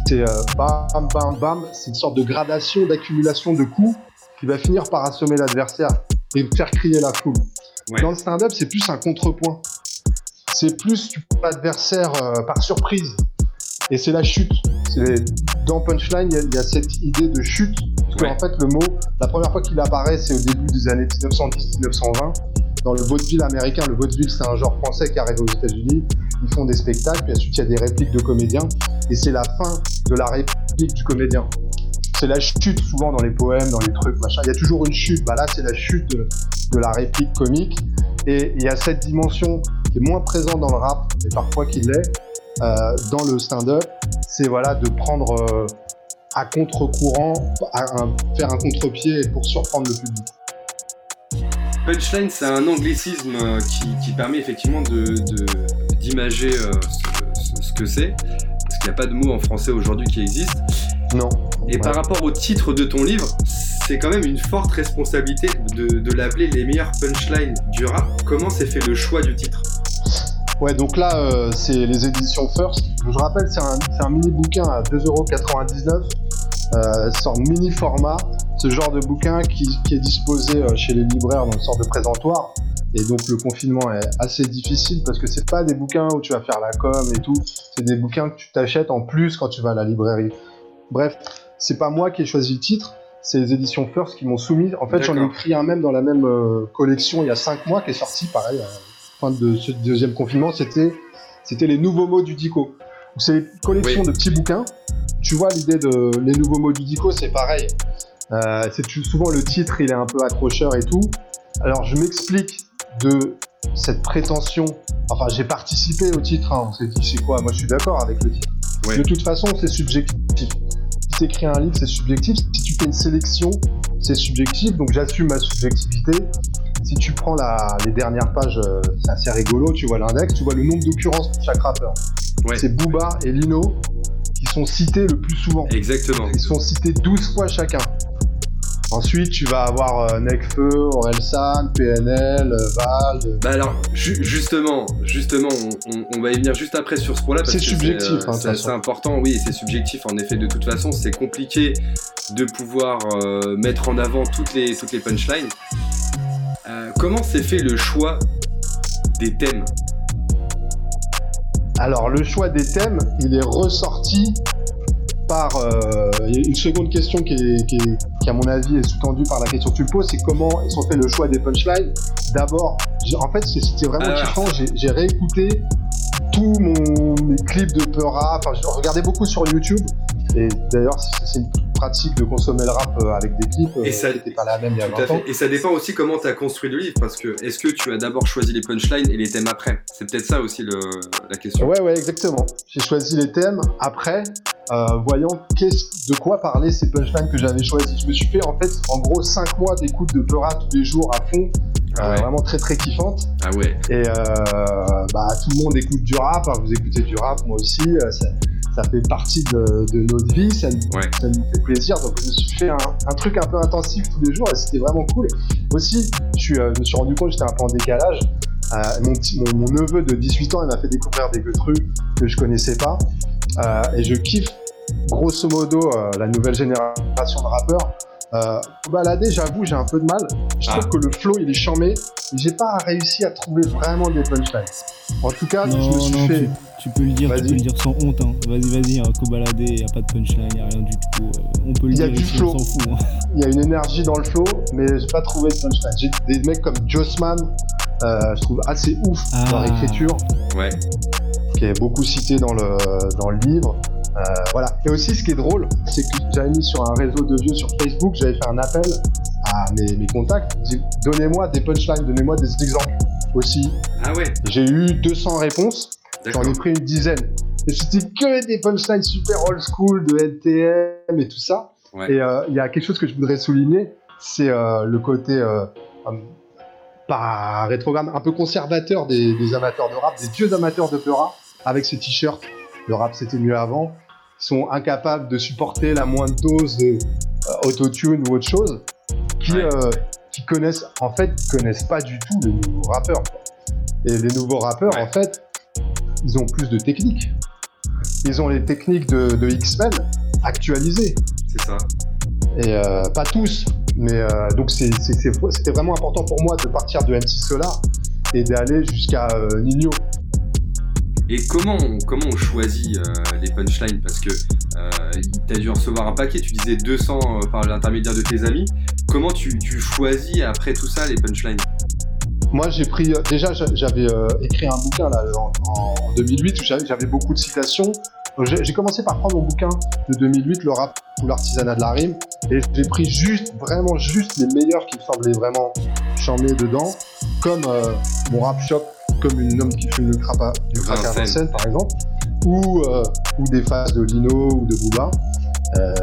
c'est bam, bam, bam. C'est une sorte de gradation, d'accumulation de coups qui va finir par assommer l'adversaire et faire crier la foule. Dans le stand-up, c'est plus un contrepoint. C'est plus tu l'adversaire euh, par surprise. Et c'est la chute. Dans Punchline, il y, a cette idée de chute. Parce qu'en fait, le mot, la première fois qu'il apparaît, c'est au début des années 1910-1920 dans le vaudeville américain. Le vaudeville, c'est un genre français qui arrive aux États-Unis. Ils font des spectacles, puis ensuite il y a des répliques de comédiens, et c'est la fin de la réplique du comédien. C'est la chute souvent dans les poèmes, dans les trucs, machin. Il y a toujours une chute. Bah là, c'est la chute de, la réplique comique. Et il y a cette dimension qui est moins présente dans le rap, mais parfois qui l'est, euh, dans le stand-up. C'est voilà de prendre euh, à contre-courant, faire un contre-pied pour surprendre le public. Punchline, c'est un anglicisme euh, qui, permet effectivement d'imager de, euh, ce, que c'est, parce qu'il n'y a pas de mot en français aujourd'hui qui existe. Non. Et par rapport au titre de ton livre, c'est quand même une forte responsabilité de, l'appeler les meilleurs punchlines du rap. Comment s'est fait le choix du titre? Ouais, donc là, euh, c'est les éditions First. Je rappelle, c'est un, un mini bouquin à 2,99€. Euh, sorte mini format, ce genre de bouquin qui, est disposé euh, chez les libraires dans une sorte de présentoir. Et donc le confinement est assez difficile parce que c'est pas des bouquins où tu vas faire la com et tout, c'est des bouquins que tu t'achètes en plus quand tu vas à la librairie. Bref, c'est pas moi qui ai choisi le titre, c'est les éditions First qui m'ont soumis. En fait, j'en ai écrit un même dans la même euh, collection il y a 5 mois qui est sorti, pareil, à la fin de ce deuxième confinement. C'était, c'était les nouveaux mots du Dico. C'est une collection de petits bouquins tu vois, l'idée de les nouveaux mots du Dico, c'est pareil. Euh, c'est souvent le titre, il est un peu accrocheur et tout. Alors, je m'explique de cette prétention. Enfin, j'ai participé au titre. Hein. On s'est dit, c'est quoi? Moi, je suis d'accord avec le titre. De toute façon, c'est subjectif. Si tu écris un livre, c'est subjectif. Si tu fais une sélection, c'est subjectif. Donc, j'assume ma subjectivité. Si tu prends les dernières pages, euh, c'est assez rigolo. Tu vois l'index, tu vois le nombre d'occurrences pour chaque rappeur. C'est Booba et Lino qui sont cités le plus souvent. Exactement. Ils sont cités 12 fois chacun. Ensuite, tu vas avoir euh, Necfeu, Orelsan, PNL, euh, Val. Bah alors, justement, justement, on, va y venir juste après sur ce point-là. C'est subjectif. Euh, hein, c'est important, oui, c'est subjectif. En effet, de toute façon, c'est compliqué de pouvoir mettre en avant toutes les, toutes les punchlines. comment s'est fait le choix des thèmes? Alors, le choix des thèmes, il est ressorti par euh, une seconde question qui, est, à mon avis est sous-tendue par la question que tu poses, c'est comment ils ont fait le choix des punchlines? D'abord, en fait, c'était vraiment kiffant. J'ai réécouté tous mes clips de peur rap. Enfin, je regardais beaucoup sur YouTube. Et d'ailleurs, c'est une pratique de consommer le rap euh, avec des clips. Et euh, ça n'était pas la même il y a 20 ans. Et ça dépend aussi comment tu as construit le livre. Parce que est-ce que tu as d'abord choisi les punchlines et les thèmes après? C'est peut-être ça aussi la question. Ouais, ouais, exactement. J'ai choisi les thèmes après euh, voyant de quoi parler ces punchlines que j'avais choisis. Je me suis fait en fait en gros 5 mois d'écoute de Peura tous les jours à fond. Ah euh, vraiment très très kiffante. Ah ouais. Et euh, bah, tout le monde écoute du rap, hein, vous écoutez du rap, moi aussi. Ça, fait partie de, notre vie, ça, ça, nous fait plaisir. Donc je me suis fait un, truc un peu intensif tous les jours et c'était vraiment cool. Aussi, je, je me suis rendu compte que j'étais un peu en décalage. mon, mon, neveu de 18 ans, il m'a fait découvrir des trucs que je connaissais pas. Euh, et je kiffe grosso modo euh, la nouvelle génération de rappeurs. Euh, balader, j'avoue, j'ai un peu de mal. Je trouve ah. que le flow il est charmé. J'ai pas réussi à trouver vraiment des punchlines. En tout cas, je me suis fait. Tu, peux le dire, tu peux le dire sans honte. Hein. Vas-y, vas-y, hein, il n'y a pas de punchline, il n'y a rien du tout. on peut le dire, du flow. Hein. Il y a une énergie dans le flow, mais j'ai pas trouvé de punchline. J'ai des mecs comme Jossman, je trouve assez ouf dans ah. l'écriture. Ouais qui est beaucoup cité dans le, dans le livre. Euh, voilà. Et aussi, ce qui est drôle, c'est que j'avais mis sur un réseau de vieux sur Facebook, j'avais fait un appel à mes, mes contacts. Donnez-moi des punchlines, donnez-moi des exemples aussi. Ah ouais. J'ai eu 200 réponses. J'en ai pris une dizaine. Et c'était que des punchlines super old school de NTM et tout ça. Et euh, il y a quelque chose que je voudrais souligner, c'est euh, le côté pas rétrograde, un peu conservateur des, des, amateurs de rap, des vieux amateurs de rap avec ce t-shirt. Le rap c'était mieux avant. Sont incapables de supporter la moindre dose de euh, autotune ou autre chose. Qui, euh, qui connaissent, en fait, connaissent pas du tout les nouveaux rappeurs. Et les nouveaux rappeurs, en fait, ils ont plus de techniques. Ils ont les techniques de, de X-Men actualisées. C'est ça. Et euh, pas tous, mais donc c'était vraiment important pour moi de partir de MC Solar et d'aller jusqu'à Nino. Et comment on, comment on choisit euh, les punchlines? Parce que euh, tu as dû recevoir un paquet, tu disais 200 euh, par l'intermédiaire de tes amis. Comment tu, choisis après tout ça les punchlines? Moi, j'ai pris. déjà, j'avais écrit un bouquin là, en, 2008 où j'avais beaucoup de citations. J'ai commencé par prendre mon bouquin de 2008, Le rap ou l'artisanat de la rime, et j'ai pris juste, vraiment juste les meilleurs qui me semblaient vraiment charmés dedans, comme mon rap shop comme une homme qui fume le crack du crack à Vincennes, par exemple, ou, euh, ou des phases de Lino ou de Booba. Euh,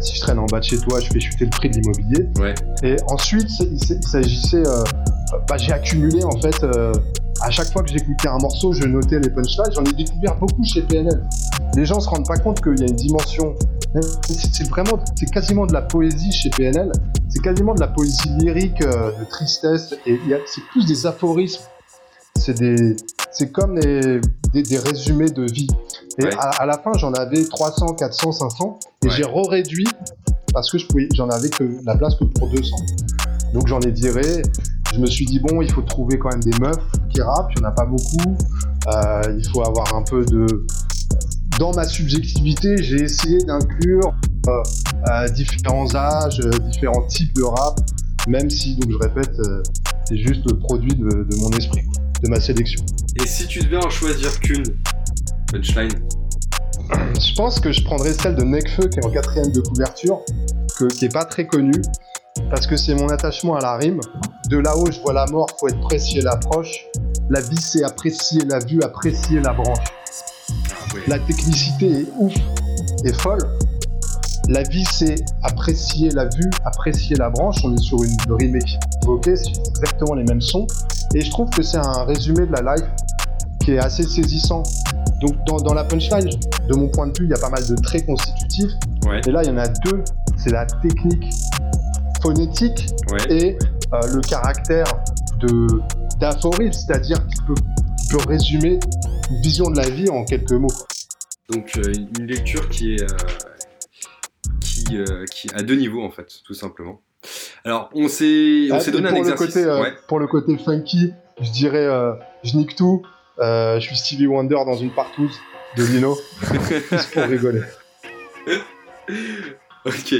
si je traîne en bas de chez toi, je fais chuter le prix de l'immobilier. Et ensuite, il s'agissait. Euh, bah, j'ai accumulé en fait. à chaque fois que j'écoutais un morceau, je notais les punchlines. J'en ai découvert beaucoup chez PNL. Les gens se rendent pas compte qu'il y a une dimension. C'est vraiment, c'est quasiment de la poésie chez PNL. C'est quasiment de la poésie lyrique, de tristesse. Et c'est plus des aphorismes c'est des, c'est comme des, des, résumés de vie. Et à, la fin, j'en avais 300, 400, 500, et j'ai re-réduit parce que je pouvais, j'en avais que la place que pour 200. Donc j'en ai viré. Je me suis dit bon, il faut trouver quand même des meufs qui rappent. Il n'y en a pas beaucoup. Euh, il faut avoir un peu de. Dans ma subjectivité, j'ai essayé d'inclure euh, euh, différents âges, différents types de rap, même si, donc je répète, c'est juste le produit de, de mon esprit de ma sélection. Et si tu devais en choisir qu'une punchline Je pense que je prendrais celle de Necfeu qui est en quatrième de couverture, que, qui est pas très connue, parce que c'est mon attachement à la rime. De là-haut, je vois la mort, faut être précieux l'approche. La vie, c'est apprécier la vue, apprécier la branche. Ah la technicité est ouf et folle. La vie, c'est apprécier la vue, apprécier la branche. On est sur une rime équivoquée, c'est exactement les mêmes sons. Et je trouve que c'est un résumé de la life qui est assez saisissant. Donc dans, la punchline, de mon point de vue, il y a pas mal de traits constitutifs. Et là, il y en a deux. C'est la technique phonétique et euh, le caractère de d'aphorisme, c'est-à-dire qu'il peut, peut, résumer une vision de la vie en quelques mots. Donc euh, une lecture qui est qui, qui a deux niveaux en fait, tout simplement. Alors on s'est on ah, s'est donné un exercice. Pour le côté funky, je dirais je nique tout. je suis Stevie Wonder dans une partouze de Lino. Juste pour rigoler. ok,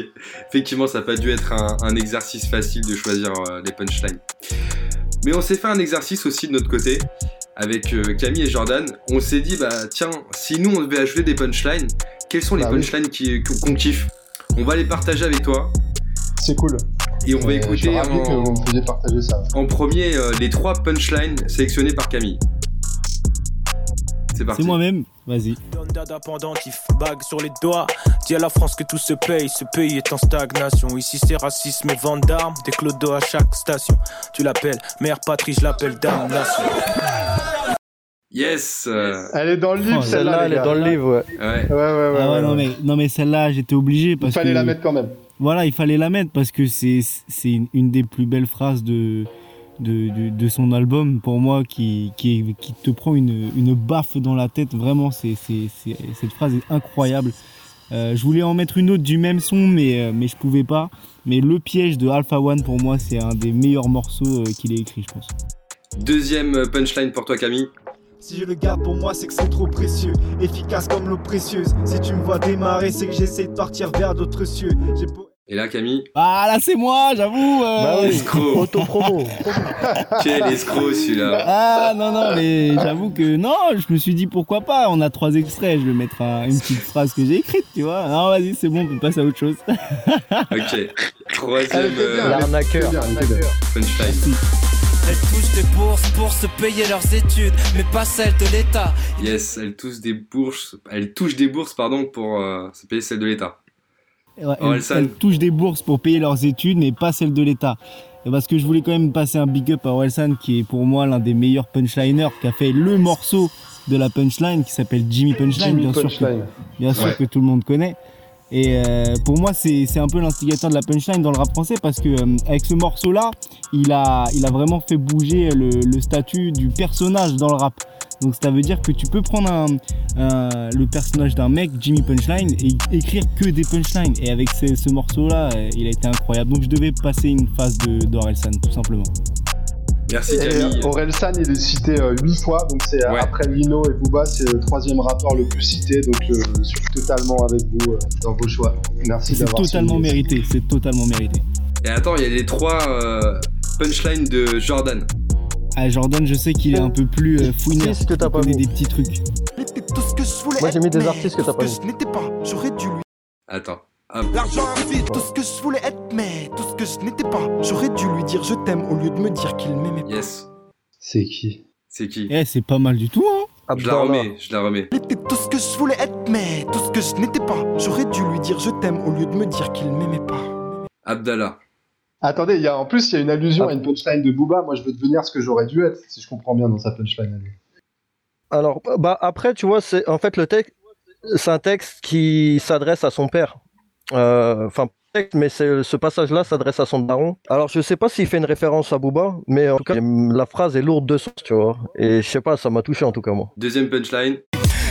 effectivement, ça n'a pas dû être un, exercice facile de choisir euh, les punchlines. Mais on s'est fait un exercice aussi de notre côté avec euh, Camille et Jordan. On s'est dit, bah tiens, si nous on devait ajouter des punchlines, quelles sont les bah punchlines qu'on kiffe? On va les partager avec toi. C'est cool. Et on va écouter en, ça. en premier euh, les trois punchlines sélectionnées par Camille. C'est moi-même, vas-y. bague sur les doigts. Dis à la France que tout se paye, ce pays est en stagnation. Ici c'est racisme et vente d'armes, des clodos à chaque station. Tu l'appelles mère patrie, je l'appelle damnation. Yes Elle est dans le livre, oh, celle-là. elle est dans le livre, ouais. Ouais, ouais, ouais. Ah ouais, non, mais, non, mais celle-là, j'étais obligé. Parce il fallait la mettre quand même. Voilà, il fallait la mettre parce que c'est une des plus belles phrases de, de, son album, pour moi, qui, qui, te prend une, une, baffe dans la tête. Vraiment, c'est, cette phrase est incroyable. Euh, je voulais en mettre une autre du même son, mais, euh, mais je pouvais pas. Mais Le Piège de Alpha One, pour moi, c'est un des meilleurs morceaux euh, qu'il ait écrit, je pense. Deuxième punchline pour toi, Camille. Si je le garde pour moi, c'est que c'est trop précieux. Efficace comme l'eau précieuse. Si tu me vois démarrer, c'est que j'essaie de partir vers d'autres cieux. Et là, Camille Ah, là, c'est moi, j'avoue. Euh... Bah escroc. Auto-promo. Quel escroc, celui-là. Ah, non, non, mais j'avoue que non, je me suis dit pourquoi pas. On a trois extraits, je vais mettre une petite phrase que j'ai écrite, tu vois. Non, vas-y, c'est bon, on passe à autre chose. ok. Troisième. Euh... L'arnaqueur. Punchline. Elles touchent des bourses pour se payer leurs études, mais pas celles de l'État. Yes, elles touchent des bourses, elles touchent des bourses pardon, pour euh, se payer celles de l'État. elles, touchent des bourses pour payer leurs études, mais pas celles de l'État. Parce que je voulais quand même passer un big up à Orelsan, qui est pour moi l'un des meilleurs punchliners, qui a fait le morceau de la punchline, qui s'appelle Jimmy Punchline, bien, Sûr, que, bien sûr que tout le monde connaît. Et euh, pour moi, c'est un peu l'instigateur de la punchline dans le rap français parce que euh, avec ce morceau-là, il a, il a vraiment fait bouger le, statut du personnage dans le rap. Donc ça veut dire que tu peux prendre le personnage d'un mec, Jimmy Punchline, et écrire que des punchlines. Et avec ce, ce morceau-là, euh, il a été incroyable. Donc je devais passer une phase d'Orelsan, tout simplement. Merci Camille. Orelsan, il est cité 8 euh, fois, donc c'est euh, après Lino et Booba, c'est le troisième rappeur le plus cité, donc euh, je suis totalement avec vous dans vos choix. Merci d'avoir C'est totalement mérité, c'est totalement mérité. Et attends, il y a les trois punchlines de Jordan. Ah, Jordan, je sais qu'il est un peu plus fouineur. ce que t'as pas mis des petits trucs. Moi j'ai mis des artistes que t'as pas mis. Attends. L'argent vite, tout ce que je voulais être, mais tout ce que je n'étais pas. J'aurais dû lui dire je t'aime au lieu de me dire qu'il m'aimait pas. Yes. C'est qui? C'est qui? Eh, c'est pas mal du tout, hein Je la remets, je la remets. Tout ce que je voulais être, mais tout ce que je n'étais pas. J'aurais dû lui dire je t'aime au lieu de me dire qu'il m'aimait pas. Abdallah. Attendez, y a, en plus, il y a une allusion à une punchline de Booba. Moi, je veux devenir ce que j'aurais dû être, si je comprends bien dans sa punchline à lui. Alors, bah après, tu vois, c'est en fait le texte, c'est un texte qui s'adresse à son père. Euh, enfin, mais ce passage-là s'adresse à son daron. Alors, je sais pas s'il fait une référence à Booba, mais en tout cas, la phrase est lourde de sens, tu vois. Et je sais pas, ça m'a touché en tout cas, moi. Deuxième punchline.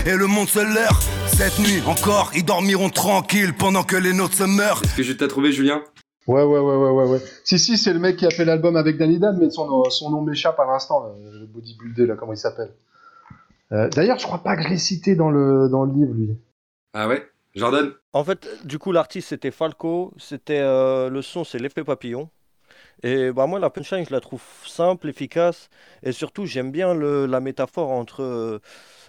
Et le monde se leurre. Cette nuit encore, ils dormiront tranquilles pendant que les nôtres se meurent. Est-ce que je t'ai trouvé, Julien? Ouais, ouais, ouais, ouais, ouais, ouais. Si, si, c'est le mec qui a fait l'album avec Danny Dan, mais son, son nom m'échappe à l'instant, le bodybuilder, là, comment il s'appelle. Euh, d'ailleurs, je crois pas que je l'ai cité dans le, dans le livre, lui. Ah ouais? Jordan En fait, du coup, l'artiste c'était Falco, c'était euh, le son, c'est l'effet papillon. Et bah, moi, la punchline, je la trouve simple, efficace. Et surtout, j'aime bien le, la métaphore entre euh,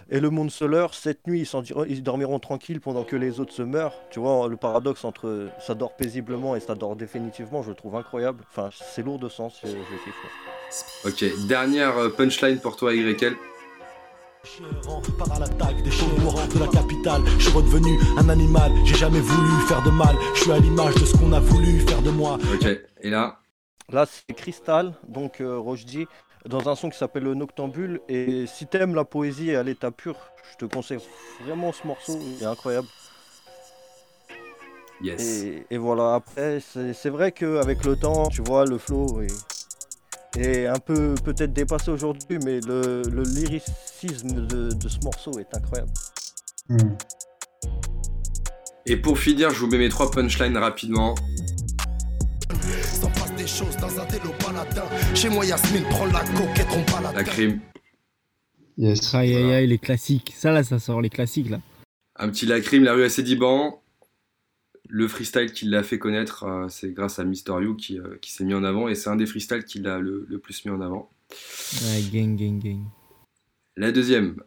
et le monde se leurre. Cette nuit, ils, ils, dormiront tranquilles pendant que les autres se meurent. Tu vois, le paradoxe entre ça dort paisiblement et ça dort définitivement, je le trouve incroyable. Enfin, c'est lourd de sens, je, je Ok, dernière euh, punchline pour toi, YL. Par à l'attaque des courants de la capitale, je suis redevenu un animal, j'ai jamais voulu faire de mal, je suis à l'image de ce qu'on a voulu faire de moi. Ok, et là Là c'est Cristal, donc euh, dans un son qui s'appelle Le Noctambule. Et si t'aimes la poésie à l'état pur, je te conseille vraiment ce morceau, il est incroyable. Yes. Et, voilà, après, c'est vrai qu'avec le temps, tu vois, le flow est, un peu peut-être dépassé aujourd'hui, mais le, lyricisme de, ce morceau est incroyable. Hmm. Et pour finir, je vous mets mes trois punchlines rapidement. Des choses dans un Chez moi, Yasmine prend la coquette, on pas la, la crime. Yes. Aïe aïe aïe, les classiques. Ça là, ça sort les classiques là. Un petit lacrim, la rue à Cédiban. Le freestyle qui l'a fait connaître, euh, c'est grâce à Mister You qui, euh, qui s'est mis en avant et c'est un des freestyles qui l'a le, plus mis en avant. Ouais, gang, gang, gang. La deuxième.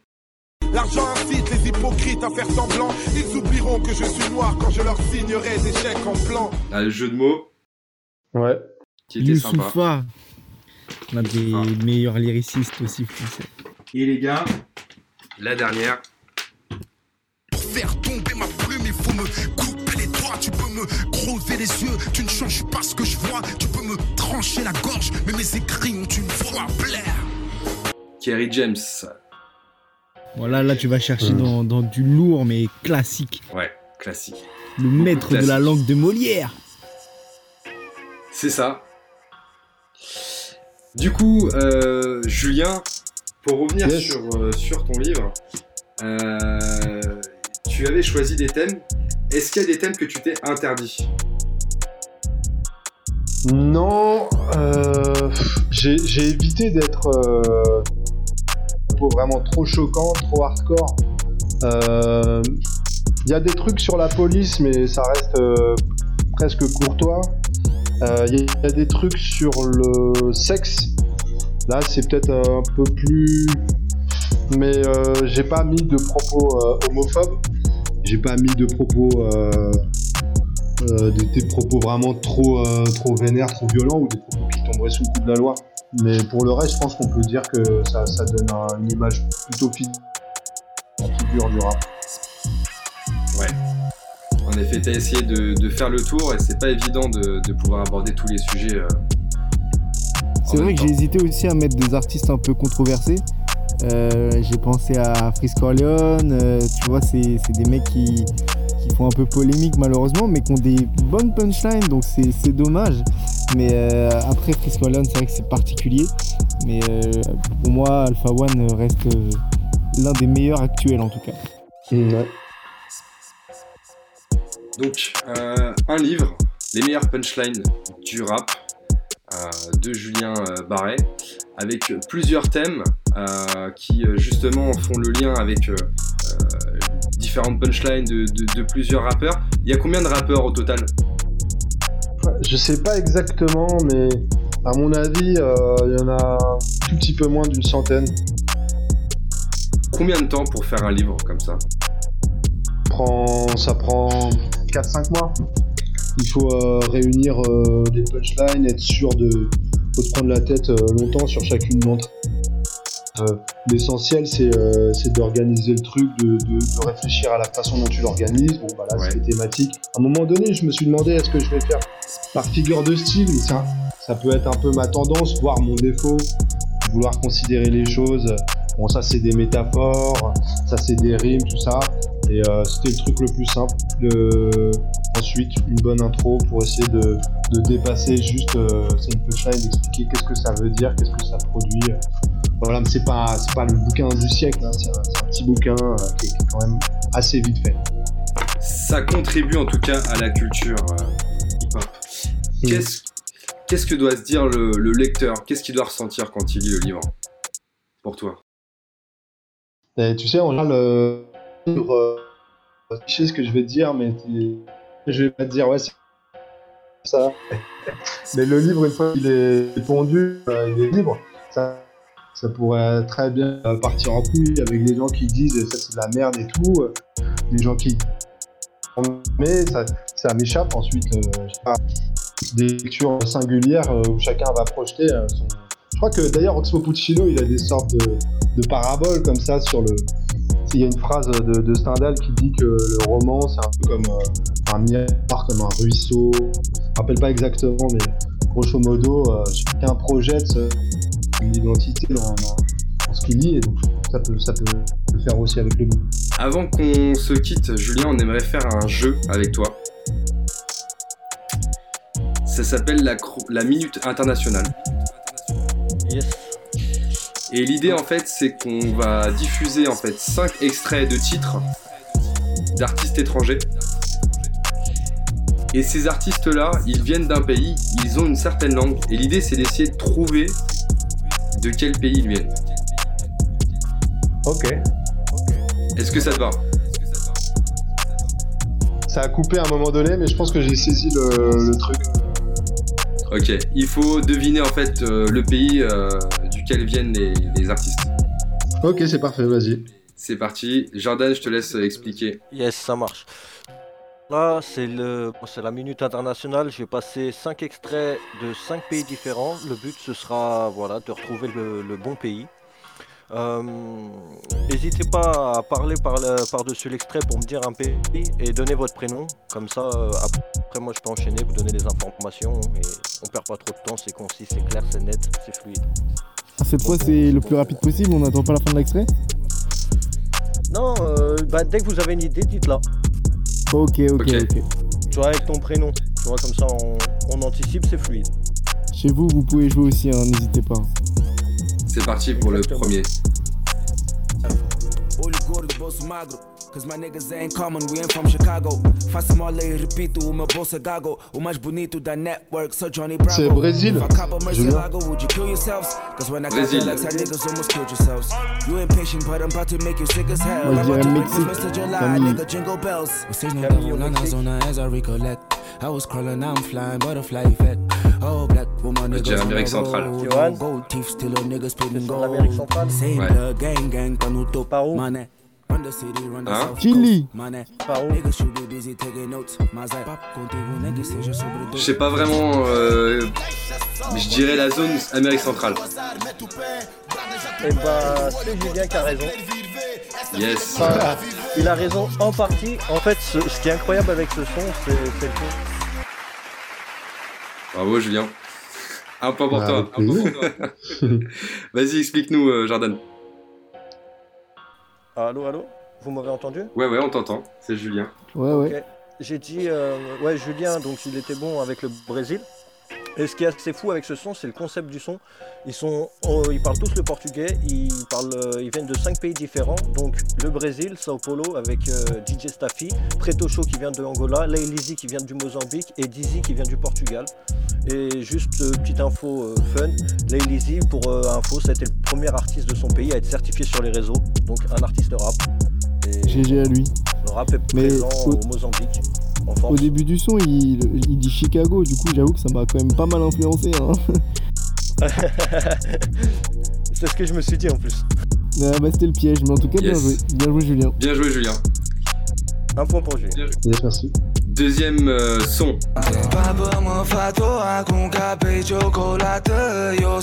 L'argent incite les hypocrites à faire semblant. Ils oublieront que je suis noir quand je leur signerai des chèques en plan. Ah, le jeu de mots. Ouais. Qui était sympa. L'un des meilleurs lyricistes aussi français. Et les gars, la dernière. Pour faire tomber ma plume, il faut me couper Tu peux me crever les yeux, tu ne changes pas ce que je vois. Tu peux me trancher la gorge, mais mes écrits ont une voix blaire. Kerry James. Voilà, là tu vas chercher dans, dans, du lourd mais classique. Ouais, classique. Le maître de la langue de Molière. C'est ça. Du coup, euh, Julien, pour revenir sur, euh, sur, ton livre, euh, tu avais choisi des thèmes. Est-ce qu'il y a des thèmes que tu t'es interdit Non, j'ai évité d'être vraiment trop choquant, trop hardcore. Il y a des trucs sur la police, mais ça reste presque courtois. Il euh, y, a des trucs sur le sexe. Là, c'est peut-être un peu plus. Mais euh, j'ai pas mis de propos euh, homophobes. J'ai pas mis de propos. des propos vraiment trop, trop vénères, trop violents ou des propos qui tomberaient sous le coup de la loi. Mais pour le reste, je pense qu'on peut dire que ça, donne une image plutôt fine la figure du rap. Ouais. En effet, tu as essayé de, faire le tour et c'est pas évident de, pouvoir aborder tous les sujets. Euh, c'est vrai que j'ai hésité aussi à mettre des artistes un peu controversés. Euh, j'ai pensé à Frisco Leon, euh, tu vois, c'est des mecs qui, font un peu polémique malheureusement, mais qui ont des bonnes punchlines, donc c'est dommage. Mais après, Frisco Leon, c'est vrai que c'est particulier. Mais pour moi, Alpha One reste l'un des meilleurs actuels en tout cas. Ouais. Donc, euh, un livre, Les meilleures punchlines du rap, euh, de Julien euh, Barret, avec plusieurs thèmes qui justement font le lien avec différentes punchlines de, plusieurs rappeurs. Il y a combien de rappeurs au total? Je sais pas exactement, mais à mon avis, il y en a un tout petit peu moins d'une centaine. Combien de temps pour faire un livre comme ça? Ça prend 4-5 mois. Il faut euh, réunir euh, les punchlines, être sûr de, se prendre la tête euh, longtemps sur chacune d'entre L'essentiel, c'est d'organiser le truc, de, réfléchir à la façon dont tu l'organises. Bon, voilà, c'est thématique. À un moment donné, je me suis demandé est-ce que je vais faire par figure de style, ça, ça peut être un peu ma tendance, voire mon défaut, vouloir considérer les choses. Bon, ça, c'est des métaphores, ça, c'est des rimes, tout ça. Et euh, c'était le truc le plus simple. Ensuite, une bonne intro pour essayer de, dépasser juste euh, punchline, d'expliquer qu'est-ce que ça veut dire, qu'est-ce que ça produit. Voilà, mais c'est pas, pas le bouquin du siècle, hein. c'est un, petit bouquin euh, qui, est, quand même assez vite fait. Ça contribue en tout cas à la culture hip-hop. Qu'est-ce que doit se dire le, le lecteur? Qu'est-ce qu'il doit ressentir quand il lit le livre? Pour toi? Et Tu sais, on général, euh, je sais ce que je vais te dire, mais je vais pas te dire, ouais, c'est ça. mais le livre, une fois qu'il est pondu, euh, il est libre. Ça, ça pourrait très bien partir en couille avec des gens qui disent ça c'est de la merde et tout. Des gens qui. Mais ça, ça m'échappe ensuite. Euh, des lectures singulières où chacun va projeter son. Je crois que d'ailleurs Oxmo Puccino il a des sortes de, de paraboles comme ça sur le, il y a une phrase de, Stendhal qui dit que le roman, c'est un peu comme euh, un miroir, comme un ruisseau. Je me rappelle pas exactement, mais grosso modo, euh, chacun projette une identité dans, ce qu'il dit, et donc ça peut, ça peut le faire aussi avec le goût. Avant qu'on se quitte, Julien, on aimerait faire un jeu avec toi. Ça s'appelle la, la Minute Internationale. Yes. Et l'idée en fait, c'est qu'on va diffuser en fait 5 extraits de titres d'artistes étrangers. Et ces artistes-là, ils viennent d'un pays, ils ont une certaine langue. Et l'idée, c'est d'essayer de trouver de quel pays ils viennent. Ok. Est-ce que ça te va Ça a coupé à un moment donné, mais je pense que j'ai saisi le, truc. Ok, il faut deviner en fait euh, le pays euh, duquel viennent les, artistes. Ok, c'est parfait, vas-y. C'est parti. Jordan, je te laisse expliquer. Yes, ça marche. Là, c'est le, la minute internationale. J'ai passé 5 extraits de 5 pays différents. Le but, ce sera voilà, de retrouver le bon pays. Euh, n'hésitez pas à parler par-dessus l'extrait pour me dire un pays et donner votre prénom. Comme ça, euh, après, moi, je peux enchaîner, vous donner des informations et on perd pas trop de temps. C'est concis, c'est clair, c'est net, c'est fluide. Cette fois, c'est le plus rapide possible. On n'attend pas la fin de l'extrait? Non, euh, bah, dès que vous avez une idée, dites-la. Ok, ok, ok. Tu vois, avec ton prénom. Tu vois, comme ça, on, anticipe, c'est fluide. Chez vous, vous pouvez jouer aussi, hein, n'hésitez pas. C'est parti pour le premier. Cause my niggas ain't common, we ain't from Chicago. Faça mole e repito, o meu bolso é gago. O mais bonito da network, sou Johnny Bravo. C'est Brésil. Would you kill yourselves? Cause when I got Brésil. like niggas almost killed yourselves. You impatient, but I'm about to make you sick as hell. Moi, I'm about to make this Mexique. Mr. July, nigga, jingle bells. Vocês não estavam na zona as I recollect. I was crawling, I'm flying, butterfly effect. Oh, black woman, Je dirais niggas Amérique centrale. Johan l'Amérique centrale Same Ouais. Par où Hein south Chili. Je sais pas vraiment. euh, je dirais la zone Amérique centrale. Et bah, c'est Julien qui a raison. Yes. Enfin, il a raison en partie. En fait, ce, ce qui est incroyable avec ce son, c'est c'est le son. Bravo Julien. Un point pour Bah, toi. toi. Vas-y, explique-nous, euh, Jordan. Allô, allô? Vous m'avez entendu? Ouais, ouais, on t'entend. C'est Julien. Ouais, ouais. J'ai dit, euh, ouais, Julien, donc il était bon avec le Brésil. Et ce qui est assez fou avec ce son, c'est le concept du son. Ils, sont, oh, ils parlent tous le portugais, ils, parlent, euh, ils viennent de cinq pays différents. Donc le Brésil, Sao Paulo avec euh, DJ Staffy, Preto Show qui vient de Angola, Lizzy qui vient du Mozambique et Dizzy qui vient du Portugal. Et juste euh, petite info euh, fun, Lizzy, pour info, ça a été le premier artiste de son pays à être certifié sur les réseaux. Donc un artiste rap. Et GG à lui. le rap est Mais présent au- au Mozambique. Au début du son, il, il dit Chicago, du coup, j'avoue que ça m'a quand même pas mal influencé. Hein. C'est ce que je me suis dit en plus. Ah, bah, c'était le piège, mais en tout cas, bien joué. Bien joué, Julien. Bien joué, Julien. Un point pour Julien. Yes, merci. Deuxième euh, son. Eu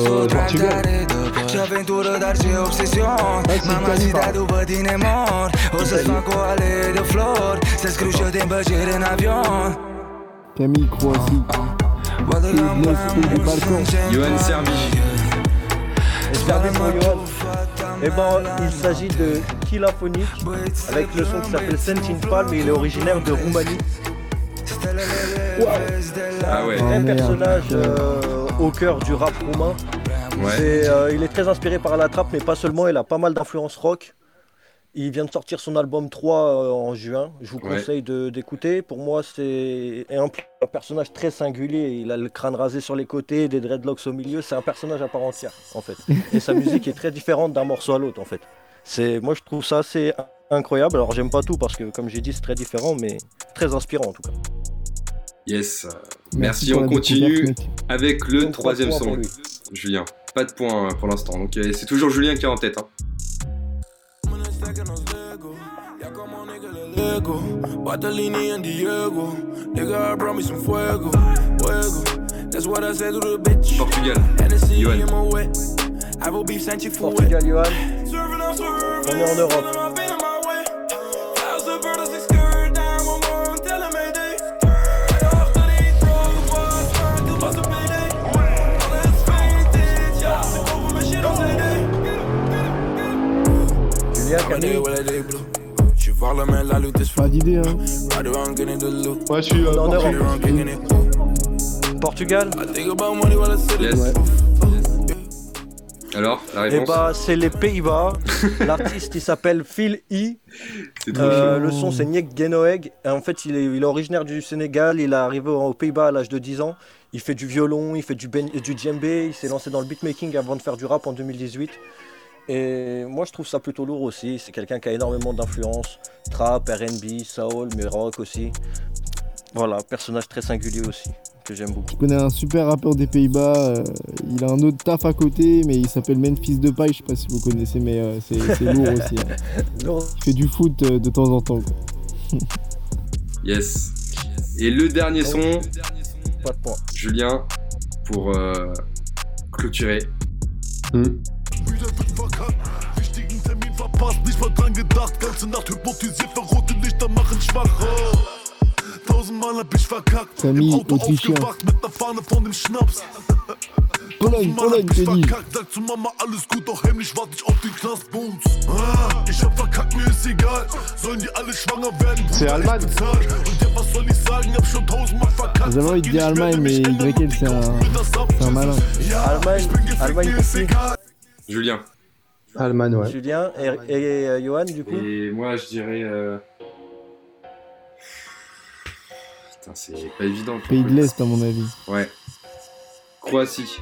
Uh, Portugal. Ce aventură, dar ce Mama da după tine mor. O să-ți fac o de flori. Să scriu și de îmbăcere în avion. Camille, Croatie. Du. Johan pour Johan. Eh ben, il s'agit de Kilaphonique avec le son qui s'appelle Sentin Palm et il est originaire de Roumanie. Ah ouais. Oh, Un personnage euh, au cœur du rap roumain. Ouais. Euh, il est très inspiré par la trappe, mais pas seulement, il a pas mal d'influence rock. Il vient de sortir son album 3 euh, en juin. Je vous conseille de- d'écouter. Pour moi, c'est un, un personnage très singulier. Il a le crâne rasé sur les côtés, des dreadlocks au milieu. C'est un personnage à part entière, en fait. Et sa musique est très différente d'un morceau à l'autre, en fait. C'est, moi, je trouve ça assez incroyable. Alors, j'aime pas tout parce que, comme j'ai dit, c'est très différent, mais très inspirant en tout cas. Yes. Merci, on continue avec le Donc, troisième trois points son. Julien. Pas de point euh, pour l'instant. Donc euh, c'est toujours Julien qui est en tête. hein. Lego, Bartolini and Diego. Nigga, I brought me some fuego, fuego. That's what I said to the bitch. Portugal. Hennessy Johan. in my wet. Apple beef sent you for Portugal, Johan. On est en Europe. Pas d'idée, hein. Ouais, je suis euh, En Portugal. Europe. Portugal Yes. Alors, la Et réponse bah, c'est les Pays-Bas. L'artiste, il s'appelle Phil E. C'est trop Euh, le son, c'est Nick Genoeg. Et en fait, il est, il est originaire du Sénégal. Il est arrivé aux Pays-Bas à l'âge de 10 ans. Il fait du violon, il fait du, ben- du djembé. Il s'est lancé dans le beatmaking avant de faire du rap en 2018. Et moi, je trouve ça plutôt lourd aussi. C'est quelqu'un qui a énormément d'influence. Trap, RB, soul, mais rock aussi. Voilà, personnage très singulier aussi, que j'aime beaucoup. Je connais un super rappeur des Pays-Bas. euh, il a un autre taf à côté, mais il s'appelle Memphis de Paille. Je sais pas si vous connaissez, mais euh, c'est lourd aussi. hein. Lourd. Il fait du foot euh, de temps en temps. quoi. Yes. Et le dernier son, Pas de point. Julien, pour euh, clôturer. Termin verpasst, nicht mal dran gedacht. Ganze Nacht hypnotisiert, weil rote Lichter machen schwach. Oh. Tausendmal hab ich verkackt. Camille, Im Auto aufgewacht mit ner Fahne von dem Schnaps. Hab ich Kenny. verkackt, sag zu Mama alles gut, doch heimlich warte ich auf den Knastbooms. Ah, ich hab verkackt, mir ist egal. Sollen die alle schwanger werden? C'est Bruder, ich bezahl. Und ja, was soll ich sagen? Hab schon tausendmal verkackt. J'avais envie de dire Allemagne, mais YL, c'est un, c'est un malin. Allemagne, Allemagne Julien. Allemagne, ouais. Julien et, et, euh, Johan, du coup Et moi, je dirais. euh, Putain, c'est pas évident. Pays de le- l'Est, à mon avis. Ouais. Croatie.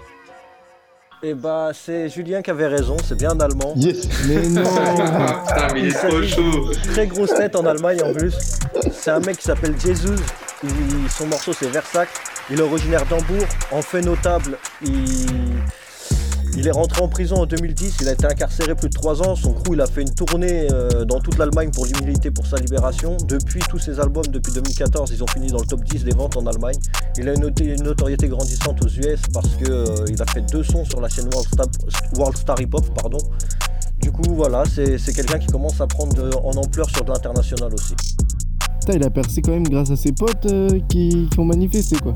Et bah, c'est Julien qui avait raison, c'est bien en allemand. Yes. Mais non Putain, mais il est trop chaud. Très grosse tête en Allemagne en plus. C'est un mec qui s'appelle Jesus. Il- son morceau c'est Versac. Il est originaire d'Hambourg. En fait notable, il, il est rentré en prison en 2010. Il a été incarcéré plus de 3 ans. Son crew il a fait une tournée euh, dans toute l'Allemagne pour l'humilité pour sa libération. Depuis tous ses albums, depuis 2014, ils ont fini dans le top 10 des ventes en Allemagne. Il a une, notoriété grandissante aux US parce qu'il a fait deux sons sur la chaîne World Star, Hip Hop. Pardon. Du coup, voilà, c'est quelqu'un qui commence à prendre en ampleur sur de l'international aussi. Il a percé quand même grâce à ses potes euh, qui ont manifesté, quoi.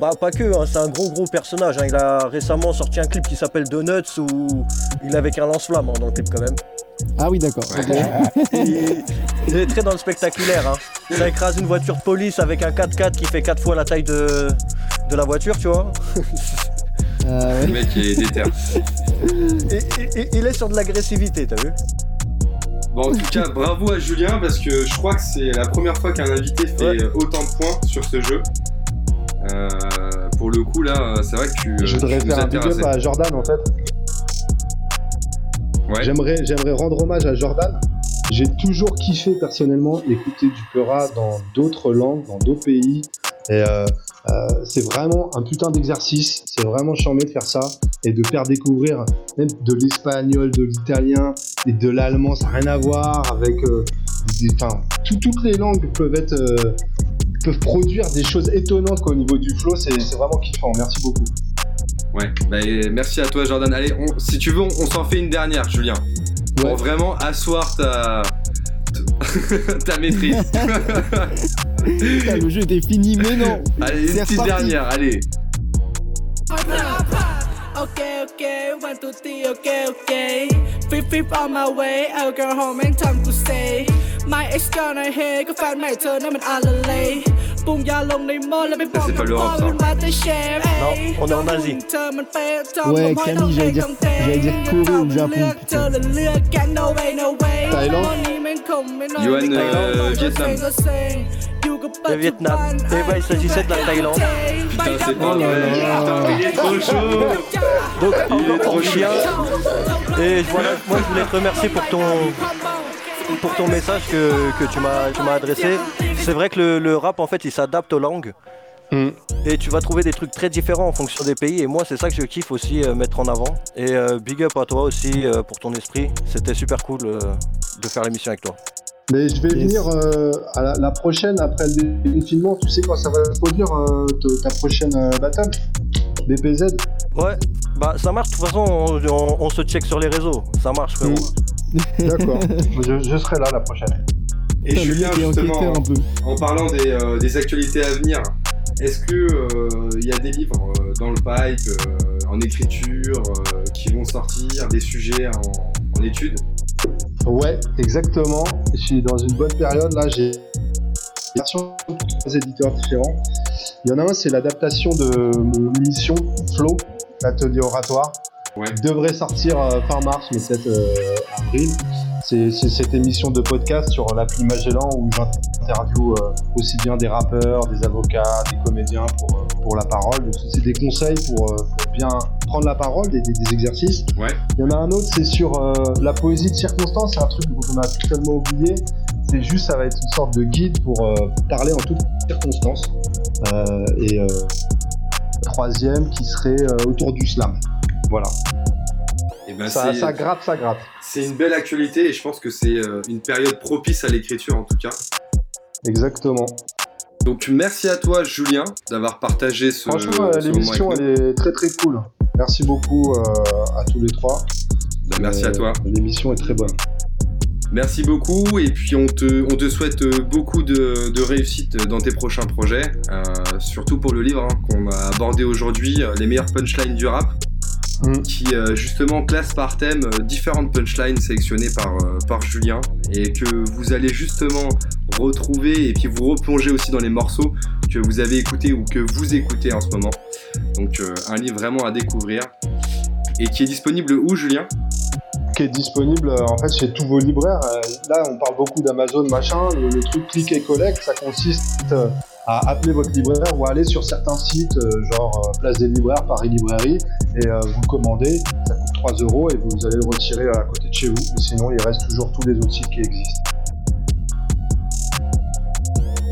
Bah, pas que, hein, c'est un gros gros personnage. hein. Il a récemment sorti un clip qui s'appelle Donuts où il est avec un lance-flamme hein, dans le clip quand même. Ah oui, d'accord. il, il est très dans le spectaculaire. Hein. Ça écrase une voiture de police avec un 4x4 qui fait 4 fois la taille de, de la voiture, tu vois. Ouais. Le mec est déter. Et- et- et- il est sur de l'agressivité, t'as vu Bon, en tout cas, bravo à Julien parce que je crois que c'est la première fois qu'un invité fait Ouais. euh, autant de points sur ce jeu. Euh, pour le coup, là, c'est vrai que tu. Je voudrais tu faire un big up à Jordan en fait. Ouais. J'aimerais, j'aimerais rendre hommage à Jordan. J'ai toujours kiffé personnellement écouter du Peura dans d'autres langues, dans d'autres pays. Et euh, euh, c'est vraiment un putain d'exercice. C'est vraiment charmé de faire ça et de faire découvrir même de l'espagnol, de l'italien et de l'allemand. Ça n'a rien à voir avec. euh, des- enfin, tout- toutes les langues peuvent être. Peuvent produire des choses étonnantes quoi, au niveau du flow. C'est c'est vraiment kiffant. Merci beaucoup. Ouais, bah, merci à toi, Jordan. Allez, on- si tu veux, on, on s'en fait une dernière, Julien. Pour Ouais. vraiment asseoir ta. ta maîtrise. Putain, le jeu était fini, mais non allez, une petite dernière, allez. Okay, okay, one, two, three, okay. Flip, flip on my way, I'll go home and time to stay. My ex gonna hear ก็แฟนใหม่เธอนั่นมันอะไรเลยปุ่มยาลงในหม้อแล้วไปบอก c'est กับ pas พ่อ l'Europe, ça. เป็นมาเตอร์เชฟ Non, on est en Asie. เธอมันเป๊ะจอม Ouais, ผมให้ Camille, j'allais dire- ต้องเท j'allais dire Corée ou Japon, เลือกเธอและเลือกแกน no way no way Thaïlande. วันนี้แม่งคงไม่นอน Yuan, ไม่ euh, ก็ Vietnam. เซ็งก็เซ็งอยู่กับปัจ Le จุ Vietnam. บัน Eh ben, il s'agissait de la Thaïlande. Putain, c'est pas Oh là vrai. là. Putain, mais il est trop chaud. Donc, Il est encore trop pour Julien. Et voilà, moi je voulais te remercier pour ton, pour ton message que, que tu m'as tu m'as adressé. C'est vrai que le, le rap en fait il s'adapte aux langues. Mm. Et tu vas trouver des trucs très différents en fonction des pays. Et moi c'est ça que je kiffe aussi euh, mettre en avant. Et euh, big up à toi aussi euh, pour ton esprit. C'était super cool euh, de faire l'émission avec toi. Mais je vais Yes. venir euh, à la, la prochaine après le déconfinement. Tu sais quand ça va se produire euh, ta prochaine euh, battle? BPZ Ouais, bah ça marche. De toute façon on, on- on se check sur les réseaux. Ça marche frérot. D'accord. je, je serai là la prochaine. Et Putain, Julien, justement, enquêteur un peu. en parlant des, euh, des actualités à venir, est-ce que euh, il y a des livres euh, dans le pipe, euh, en écriture, euh, qui vont sortir, des sujets en, en étude? Ouais, exactement. Je suis dans une bonne période. Là, j'ai version trois éditeurs différents. Il y en a un, c'est l'adaptation de mon émission Flow, l'atelier oratoire. Ouais. devrait sortir euh, fin mars, mais peut-être euh, avril. C'est cette émission de podcast sur l'appli Magellan où j'interview euh, aussi bien des rappeurs, des avocats, des comédiens pour, pour la parole. C'est des conseils pour, bien prendre la parole, des, des, exercices. Ouais. Il y en a un autre, c'est sur la poésie de circonstance. C'est un truc qu'on a totalement oublié. C'est juste, ça va être une sorte de guide pour parler en toutes circonstances. et troisième qui serait autour du slam. Voilà. Et eh ben ça, ça gratte, ça gratte. C'est une belle actualité et je pense que c'est euh, une période propice à l'écriture en tout cas. Exactement. Donc merci à toi Julien d'avoir partagé ce. Franchement, l'émission elle est très très cool. Merci beaucoup euh, à tous les trois. Ben, merci à toi. Euh, l'émission est très bonne. Merci beaucoup et puis on te, on te souhaite beaucoup de, de réussite dans tes prochains projets, surtout pour le livre hein, qu'on a abordé aujourd'hui, les meilleures punchlines du rap. Mm. qui euh, justement classe par thème euh, différentes punchlines sélectionnées par, euh, par Julien et que vous allez justement retrouver et puis vous replonger aussi dans les morceaux que vous avez écoutés ou que vous écoutez en ce moment. Donc un livre vraiment à découvrir et qui est disponible où Julien? Qui est disponible en fait chez tous vos libraires. Là, on parle beaucoup d'Amazon, machin. Le, le, truc click et collect, ça consiste appeler votre libraire ou à aller sur certains sites, euh, genre euh, Place des Libraires, Paris Librairie, et euh, vous commandez, ça coûte 3 euros et vous allez le retirer à côté de chez vous. sinon, il reste toujours tous les autres sites qui existent.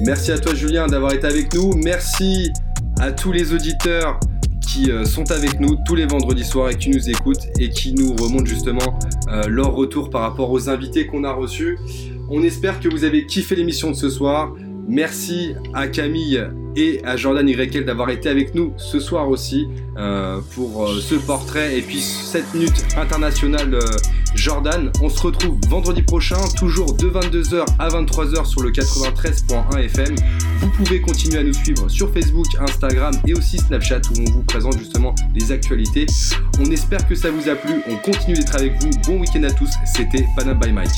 Merci à toi Julien d'avoir été avec nous. Merci à tous les auditeurs qui sont avec nous tous les vendredis soirs et qui nous écoutent et qui nous remontent justement leur retour par rapport aux invités qu'on a reçus. On espère que vous avez kiffé l'émission de ce soir. Merci à Camille et à Jordan YL d'avoir été avec nous ce soir aussi euh, pour euh, ce portrait et puis cette minute internationale euh, Jordan. On se retrouve vendredi prochain, toujours de 22h à 23h sur le 93.1 FM. Vous pouvez continuer à nous suivre sur Facebook, Instagram et aussi Snapchat où on vous présente justement les actualités. On espère que ça vous a plu, on continue d'être avec vous. Bon week-end à tous, c'était Panam by Mike.